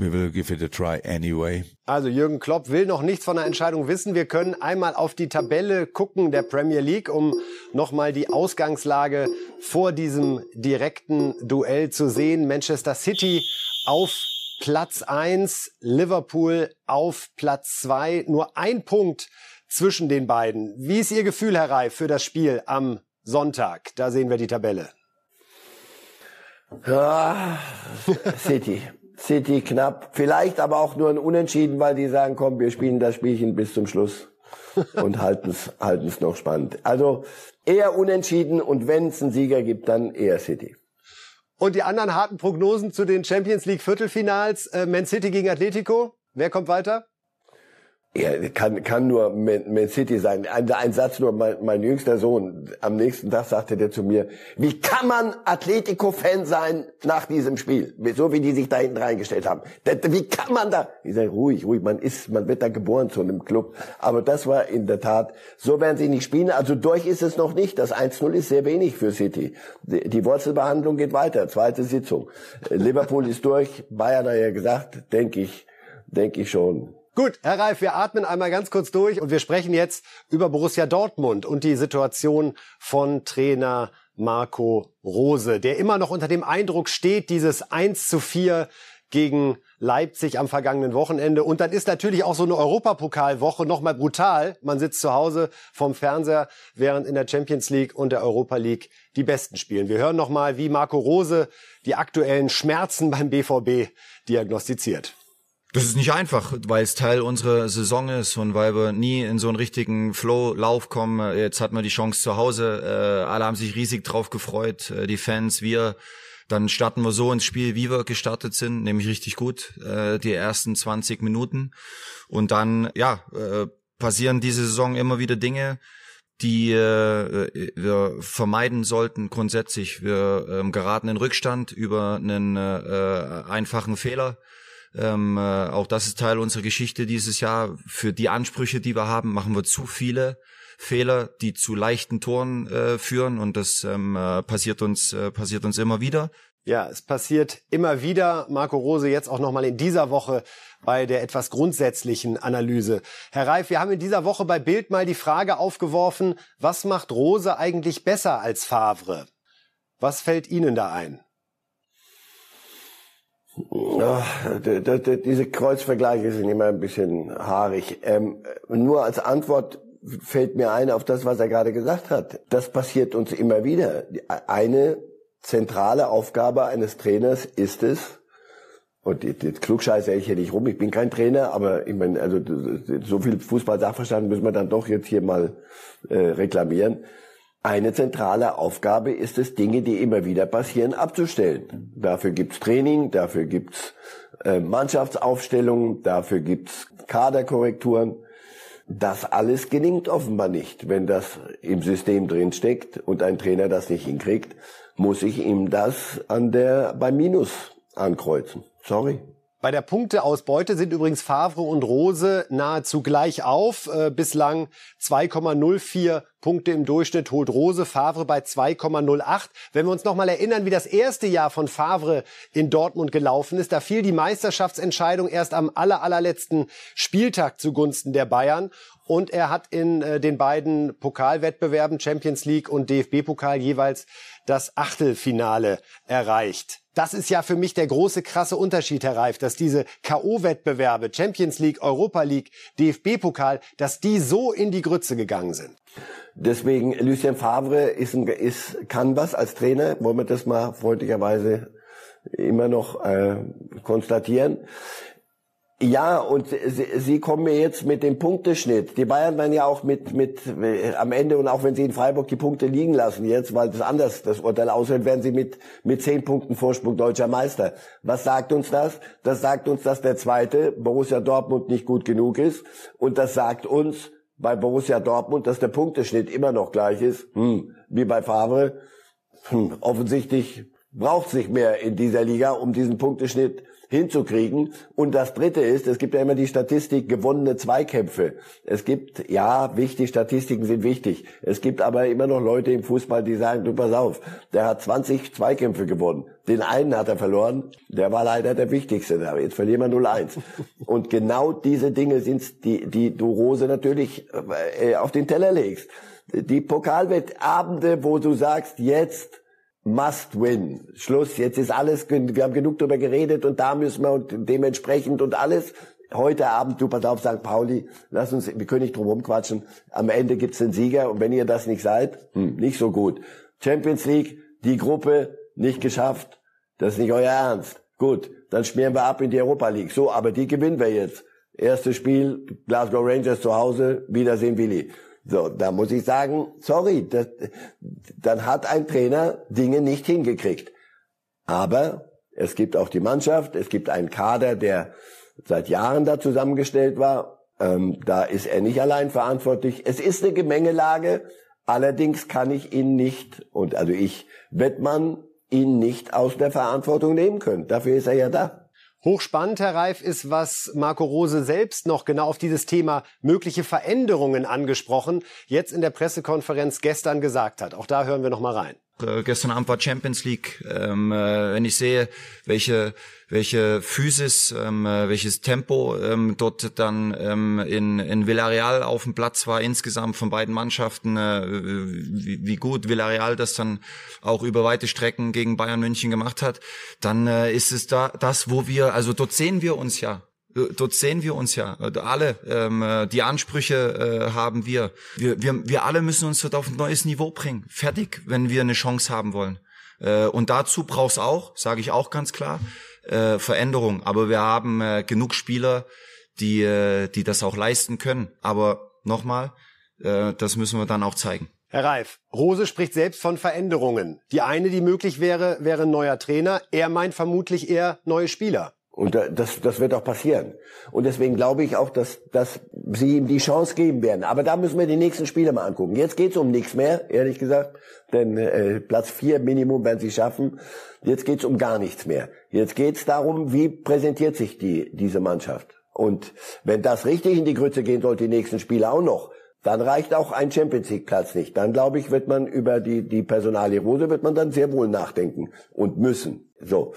Also Jürgen Klopp will noch nichts von der Entscheidung wissen. Wir können einmal auf die Tabelle gucken der Premier League, um nochmal die Ausgangslage vor diesem direkten Duell zu sehen. Manchester City auf Platz 1, Liverpool auf Platz 2. Nur ein Punkt zwischen den beiden. Wie ist Ihr Gefühl, Herr Reif, für das Spiel am Sonntag? Da sehen wir die Tabelle. Ja, City. City knapp. Vielleicht aber auch nur ein Unentschieden, weil die sagen, komm, wir spielen das Spielchen bis zum Schluss und halten es halten's noch spannend. Also eher unentschieden und wenn es einen Sieger gibt, dann eher City. Und die anderen harten Prognosen zu den Champions League Viertelfinals. Äh, Man City gegen Atletico. Wer kommt weiter? Ja, kann, kann nur Man, City sein. Ein, ein Satz nur, mein, mein, jüngster Sohn, am nächsten Tag sagte der zu mir, wie kann man Atletico-Fan sein nach diesem Spiel? So wie die sich da hinten reingestellt haben. Wie kann man da? Ich sage, ruhig, ruhig, man ist, man wird da geboren zu einem Club. Aber das war in der Tat, so werden sie nicht spielen. Also durch ist es noch nicht. Das 1-0 ist sehr wenig für City. Die, die Wurzelbehandlung geht weiter. Zweite Sitzung. Liverpool ist durch. Bayern hat ja gesagt, denke ich, denke ich schon. Gut, Herr Reif, wir atmen einmal ganz kurz durch und wir sprechen jetzt über Borussia Dortmund und die Situation von Trainer Marco Rose, der immer noch unter dem Eindruck steht, dieses 1 zu 4 gegen Leipzig am vergangenen Wochenende. Und dann ist natürlich auch so eine Europapokalwoche nochmal brutal. Man sitzt zu Hause vom Fernseher, während in der Champions League und der Europa League die Besten spielen. Wir hören nochmal, wie Marco Rose die aktuellen Schmerzen beim BVB diagnostiziert. Das ist nicht einfach, weil es Teil unserer Saison ist und weil wir nie in so einen richtigen Flow-Lauf kommen. Jetzt hat man die Chance zu Hause. Äh, alle haben sich riesig drauf gefreut, äh, die Fans, wir. Dann starten wir so ins Spiel, wie wir gestartet sind, nämlich richtig gut, äh, die ersten 20 Minuten. Und dann, ja, äh, passieren diese Saison immer wieder Dinge, die äh, wir vermeiden sollten grundsätzlich. Wir ähm, geraten in Rückstand über einen äh, einfachen Fehler ähm, äh, auch das ist Teil unserer Geschichte dieses Jahr. Für die Ansprüche, die wir haben, machen wir zu viele Fehler, die zu leichten Toren äh, führen und das ähm, äh, passiert uns äh, passiert uns immer wieder. Ja, es passiert immer wieder. Marco Rose jetzt auch nochmal in dieser Woche bei der etwas grundsätzlichen Analyse. Herr Reif, wir haben in dieser Woche bei Bild mal die Frage aufgeworfen, was macht Rose eigentlich besser als Favre? Was fällt Ihnen da ein? Oh, diese Kreuzvergleiche sind immer ein bisschen haarig. Ähm, nur als Antwort fällt mir ein auf das, was er gerade gesagt hat. Das passiert uns immer wieder. Eine zentrale Aufgabe eines Trainers ist es, und jetzt klugscheiße ich hier nicht rum, ich bin kein Trainer, aber ich meine, also so viel Fußball-Sachverstand müssen wir dann doch jetzt hier mal äh, reklamieren eine zentrale Aufgabe ist es, Dinge, die immer wieder passieren, abzustellen. Dafür gibt's Training, dafür gibt's äh, Mannschaftsaufstellungen, dafür gibt's Kaderkorrekturen. Das alles gelingt offenbar nicht. Wenn das im System drin steckt und ein Trainer das nicht hinkriegt, muss ich ihm das an der beim Minus ankreuzen. Sorry. Bei der Punkteausbeute sind übrigens Favre und Rose nahezu gleich auf. Äh, bislang 2,04 Punkte im Durchschnitt holt Rose, Favre bei 2,08. Wenn wir uns noch mal erinnern, wie das erste Jahr von Favre in Dortmund gelaufen ist, da fiel die Meisterschaftsentscheidung erst am aller, allerletzten Spieltag zugunsten der Bayern. und er hat in äh, den beiden Pokalwettbewerben Champions League und DFB-Pokal jeweils das Achtelfinale erreicht. Das ist ja für mich der große krasse Unterschied, Herr Reif, dass diese KO-Wettbewerbe, Champions League, Europa League, DFB-Pokal, dass die so in die Grütze gegangen sind. Deswegen, Lucien Favre ist, ein, ist kann was als Trainer, wollen wir das mal freundlicherweise immer noch äh, konstatieren. Ja, und Sie, Sie kommen mir jetzt mit dem Punkteschnitt. Die Bayern werden ja auch mit, mit äh, am Ende und auch wenn Sie in Freiburg die Punkte liegen lassen jetzt, weil das anders das Urteil aushält, werden Sie mit, mit zehn Punkten Vorsprung deutscher Meister. Was sagt uns das? Das sagt uns, dass der zweite Borussia Dortmund nicht gut genug ist. Und das sagt uns bei Borussia Dortmund, dass der Punkteschnitt immer noch gleich ist, hm, wie bei Favre. Hm, offensichtlich braucht sich mehr in dieser Liga, um diesen Punkteschnitt hinzukriegen. Und das Dritte ist, es gibt ja immer die Statistik gewonnene Zweikämpfe. Es gibt, ja, wichtig, Statistiken sind wichtig. Es gibt aber immer noch Leute im Fußball, die sagen, du pass auf, der hat 20 Zweikämpfe gewonnen. Den einen hat er verloren, der war leider der wichtigste. Jetzt verlieren wir 0-1. Und genau diese Dinge sind die, die du Rose natürlich äh, auf den Teller legst. Die Pokalwettabende, wo du sagst, jetzt must win. Schluss, jetzt ist alles, wir haben genug darüber geredet und da müssen wir und dementsprechend und alles. Heute Abend, du pass auf, St. Pauli, lass uns, wir können nicht drum rumquatschen. Am Ende gibt's den Sieger und wenn ihr das nicht seid, hm, nicht so gut. Champions League, die Gruppe, nicht geschafft. Das ist nicht euer Ernst. Gut, dann schmieren wir ab in die Europa League. So, aber die gewinnen wir jetzt. Erstes Spiel, Glasgow Rangers zu Hause, Wiedersehen Willi. So, da muss ich sagen, sorry, das, dann hat ein Trainer Dinge nicht hingekriegt. Aber es gibt auch die Mannschaft, es gibt einen Kader, der seit Jahren da zusammengestellt war. Ähm, da ist er nicht allein verantwortlich. Es ist eine Gemengelage. Allerdings kann ich ihn nicht, und also ich, Wettmann, ihn nicht aus der Verantwortung nehmen können. Dafür ist er ja da. Hochspannend, Herr Reif, ist, was Marco Rose selbst noch genau auf dieses Thema mögliche Veränderungen angesprochen, jetzt in der Pressekonferenz gestern gesagt hat. Auch da hören wir noch mal rein. Äh, gestern Abend war Champions League. Ähm, äh, wenn ich sehe, welche welche Physis, ähm, äh, welches Tempo ähm, dort dann ähm, in, in Villarreal auf dem Platz war insgesamt von beiden Mannschaften, äh, wie, wie gut Villarreal das dann auch über weite Strecken gegen Bayern München gemacht hat, dann äh, ist es da das, wo wir, also dort sehen wir uns ja dort sehen wir uns ja alle. Ähm, die Ansprüche äh, haben wir. wir. Wir wir alle müssen uns dort auf ein neues Niveau bringen. Fertig, wenn wir eine Chance haben wollen. Äh, und dazu brauchst auch, sage ich auch ganz klar, äh, Veränderung. Aber wir haben äh, genug Spieler, die äh, die das auch leisten können. Aber nochmal, äh, das müssen wir dann auch zeigen. Herr Reif, Rose spricht selbst von Veränderungen. Die eine, die möglich wäre, wäre ein neuer Trainer. Er meint vermutlich eher neue Spieler. Und das, das wird auch passieren. Und deswegen glaube ich auch, dass, dass sie ihm die Chance geben werden. Aber da müssen wir die nächsten Spiele mal angucken. Jetzt geht's um nichts mehr, ehrlich gesagt. Denn äh, Platz vier Minimum werden sie schaffen. Jetzt geht's um gar nichts mehr. Jetzt geht's darum, wie präsentiert sich die, diese Mannschaft. Und wenn das richtig in die Grütze gehen sollte, die nächsten Spiele auch noch, dann reicht auch ein Champions League Platz nicht. Dann glaube ich, wird man über die, die Personalie Rose wird man dann sehr wohl nachdenken und müssen. So.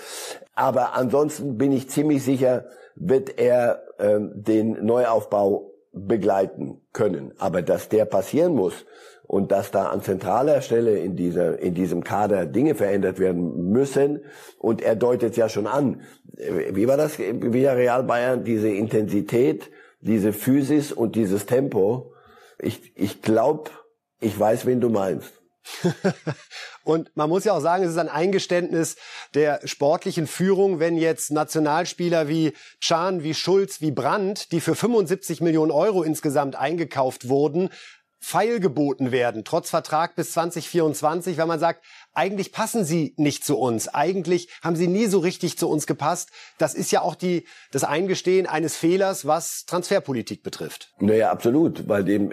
Aber ansonsten bin ich ziemlich sicher, wird er ähm, den Neuaufbau begleiten können. Aber dass der passieren muss und dass da an zentraler Stelle in dieser, in diesem Kader Dinge verändert werden müssen, und er deutet ja schon an, wie war das, wie Real Bayern, diese Intensität, diese Physis und dieses Tempo, ich, ich glaube, ich weiß, wen du meinst. und man muss ja auch sagen, es ist ein Eingeständnis der sportlichen Führung, wenn jetzt Nationalspieler wie Chan, wie Schulz, wie Brandt, die für 75 Millionen Euro insgesamt eingekauft wurden, feilgeboten werden, trotz Vertrag bis 2024, weil man sagt, eigentlich passen sie nicht zu uns. Eigentlich haben sie nie so richtig zu uns gepasst. Das ist ja auch die, das Eingestehen eines Fehlers, was Transferpolitik betrifft. Naja, absolut, weil dem,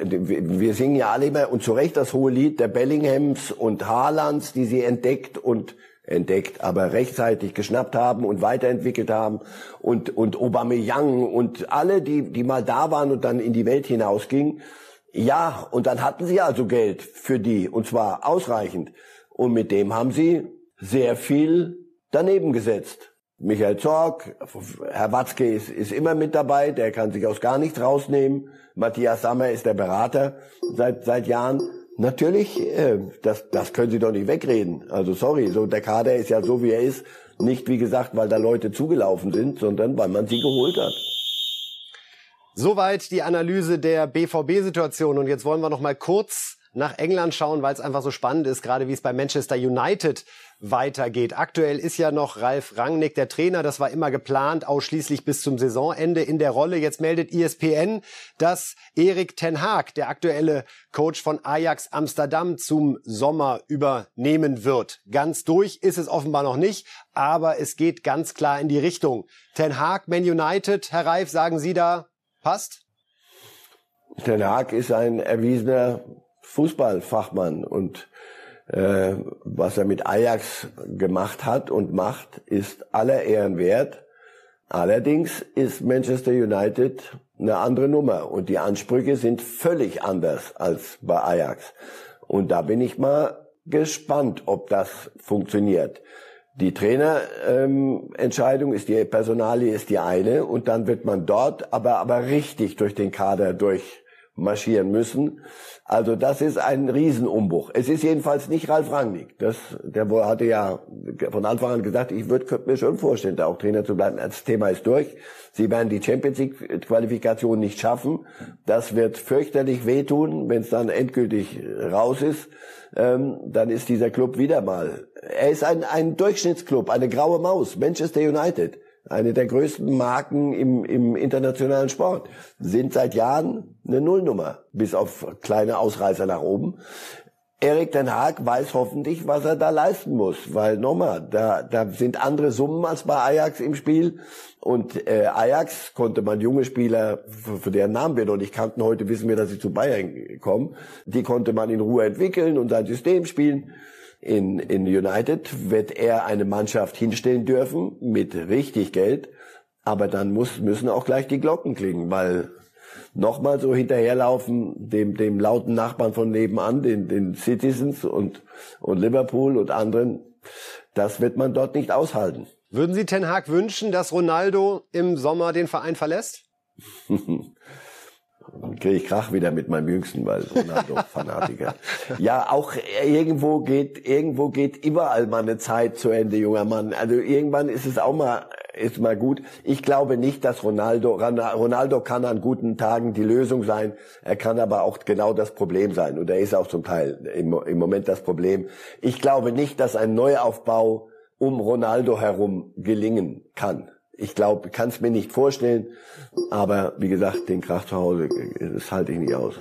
wir singen ja alle immer und zu Recht das hohe Lied der Bellinghams und Haalands, die sie entdeckt und entdeckt, aber rechtzeitig geschnappt haben und weiterentwickelt haben und, und Aubameyang und alle, die, die mal da waren und dann in die Welt hinausgingen. Ja, und dann hatten sie also Geld für die, und zwar ausreichend. Und mit dem haben sie sehr viel daneben gesetzt. Michael Zorg, Herr Watzke ist, ist immer mit dabei, der kann sich aus gar nichts rausnehmen. Matthias Sammer ist der Berater seit, seit Jahren. Natürlich, äh, das, das können Sie doch nicht wegreden. Also sorry, so der Kader ist ja so, wie er ist. Nicht, wie gesagt, weil da Leute zugelaufen sind, sondern weil man sie geholt hat. Soweit die Analyse der BVB-Situation. Und jetzt wollen wir noch mal kurz nach England schauen, weil es einfach so spannend ist, gerade wie es bei Manchester United weitergeht. Aktuell ist ja noch Ralf Rangnick der Trainer. Das war immer geplant, ausschließlich bis zum Saisonende in der Rolle. Jetzt meldet ESPN, dass Erik Ten Haag, der aktuelle Coach von Ajax Amsterdam, zum Sommer übernehmen wird. Ganz durch ist es offenbar noch nicht, aber es geht ganz klar in die Richtung. Ten Haag, Man United, Herr Reif, sagen Sie da, passt? Ten Haag ist ein erwiesener Fußballfachmann und äh, was er mit Ajax gemacht hat und macht, ist aller Ehren wert. Allerdings ist Manchester United eine andere Nummer und die Ansprüche sind völlig anders als bei Ajax. Und da bin ich mal gespannt, ob das funktioniert. Die Trainerentscheidung ähm, ist die Personalie ist die eine und dann wird man dort aber aber richtig durch den Kader durchmarschieren müssen. Also das ist ein Riesenumbruch. Es ist jedenfalls nicht Ralf Rangnick. Das, der hatte ja von Anfang an gesagt, ich würde könnte mir schon vorstellen, da auch Trainer zu bleiben. Das Thema ist durch. Sie werden die Champions League Qualifikation nicht schaffen. Das wird fürchterlich wehtun, wenn es dann endgültig raus ist. Ähm, dann ist dieser Club wieder mal. Er ist ein, ein Durchschnittsclub, eine graue Maus, Manchester United eine der größten Marken im, im internationalen Sport, sind seit Jahren eine Nullnummer, bis auf kleine Ausreißer nach oben. Erik Den Haag weiß hoffentlich, was er da leisten muss, weil nochmal, da, da sind andere Summen als bei Ajax im Spiel. Und äh, Ajax konnte man junge Spieler, für, für deren Namen wir noch nicht kannten, heute wissen wir, dass sie zu Bayern kommen, die konnte man in Ruhe entwickeln und sein System spielen in, in United wird er eine Mannschaft hinstellen dürfen mit richtig Geld, aber dann muss, müssen auch gleich die Glocken klingen, weil nochmal so hinterherlaufen dem, dem lauten Nachbarn von nebenan, den, den Citizens und, und Liverpool und anderen, das wird man dort nicht aushalten. Würden Sie Ten Hag wünschen, dass Ronaldo im Sommer den Verein verlässt? kriege ich Krach wieder mit meinem Jüngsten, weil Ronaldo-Fanatiker. ja, auch irgendwo geht, irgendwo geht überall mal eine Zeit zu Ende, junger Mann. Also irgendwann ist es auch mal, ist mal gut. Ich glaube nicht, dass Ronaldo, Ronaldo kann an guten Tagen die Lösung sein. Er kann aber auch genau das Problem sein. Und er ist auch zum Teil im, im Moment das Problem. Ich glaube nicht, dass ein Neuaufbau um Ronaldo herum gelingen kann. Ich glaube, kann es mir nicht vorstellen, aber wie gesagt, den Krach zu Hause, das halte ich nicht aus.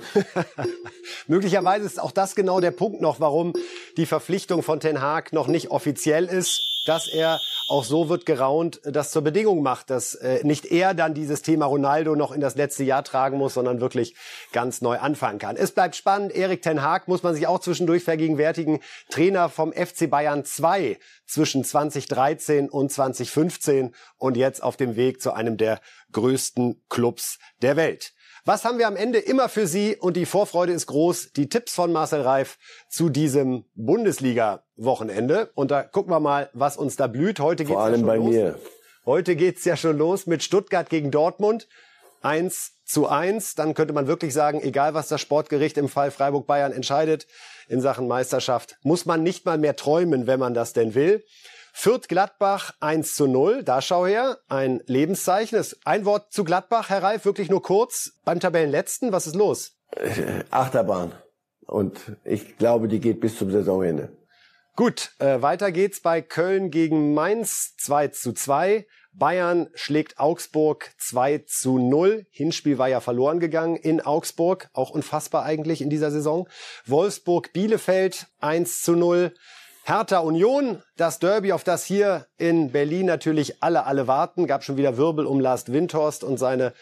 Möglicherweise ist auch das genau der Punkt noch, warum die Verpflichtung von Ten Haag noch nicht offiziell ist, dass er auch so wird geraunt, das zur Bedingung macht, dass äh, nicht er dann dieses Thema Ronaldo noch in das letzte Jahr tragen muss, sondern wirklich ganz neu anfangen kann. Es bleibt spannend. Erik Ten Haag muss man sich auch zwischendurch vergegenwärtigen. Trainer vom FC Bayern 2 zwischen 2013 und 2015 und jetzt auf dem Weg zu einem der größten Clubs der Welt. Was haben wir am Ende immer für Sie? Und die Vorfreude ist groß. Die Tipps von Marcel Reif zu diesem Bundesliga-Wochenende. Und da gucken wir mal, was uns da blüht. Heute geht's Vor allem ja bei los. mir. Heute geht's ja schon los mit Stuttgart gegen Dortmund. Eins zu eins. Dann könnte man wirklich sagen, egal was das Sportgericht im Fall Freiburg-Bayern entscheidet in Sachen Meisterschaft, muss man nicht mal mehr träumen, wenn man das denn will. Fürth Gladbach 1 zu 0. Da schau her. Ein Lebenszeichen. Ein Wort zu Gladbach, Herr Reif, wirklich nur kurz. Beim Tabellenletzten, was ist los? Äh, Achterbahn. Und ich glaube, die geht bis zum Saisonende. Gut, äh, weiter geht's bei Köln gegen Mainz 2 zu 2. Bayern schlägt Augsburg 2 zu 0. Hinspiel war ja verloren gegangen in Augsburg. Auch unfassbar eigentlich in dieser Saison. Wolfsburg Bielefeld 1 zu 0. Hertha Union, das Derby, auf das hier in Berlin natürlich alle, alle warten. Gab schon wieder Wirbel um Last Windhorst und seine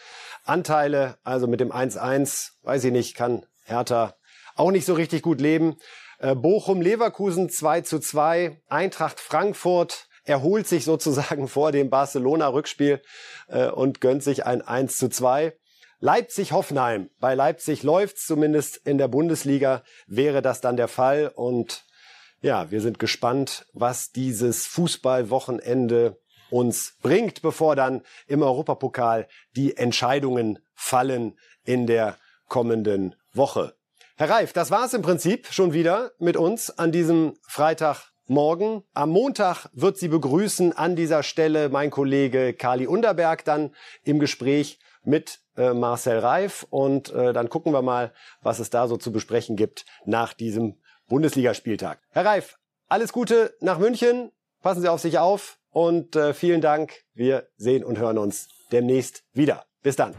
Anteile. Also mit dem 1-1, weiß ich nicht, kann Hertha auch nicht so richtig gut leben. Äh, Bochum Leverkusen 2 zu 2. Eintracht Frankfurt erholt sich sozusagen vor dem Barcelona-Rückspiel äh, und gönnt sich ein 1 zu 2. Leipzig-Hoffenheim. Bei Leipzig läuft's zumindest in der Bundesliga, wäre das dann der Fall. Und ja, wir sind gespannt, was dieses Fußballwochenende uns bringt, bevor dann im Europapokal die Entscheidungen fallen in der kommenden Woche. Herr Reif, das war es im Prinzip schon wieder mit uns an diesem Freitagmorgen. Am Montag wird Sie begrüßen an dieser Stelle mein Kollege Kali Underberg dann im Gespräch mit äh, Marcel Reif und äh, dann gucken wir mal, was es da so zu besprechen gibt nach diesem Bundesligaspieltag. Herr Reif, alles Gute nach München, passen Sie auf sich auf und äh, vielen Dank. Wir sehen und hören uns demnächst wieder. Bis dann.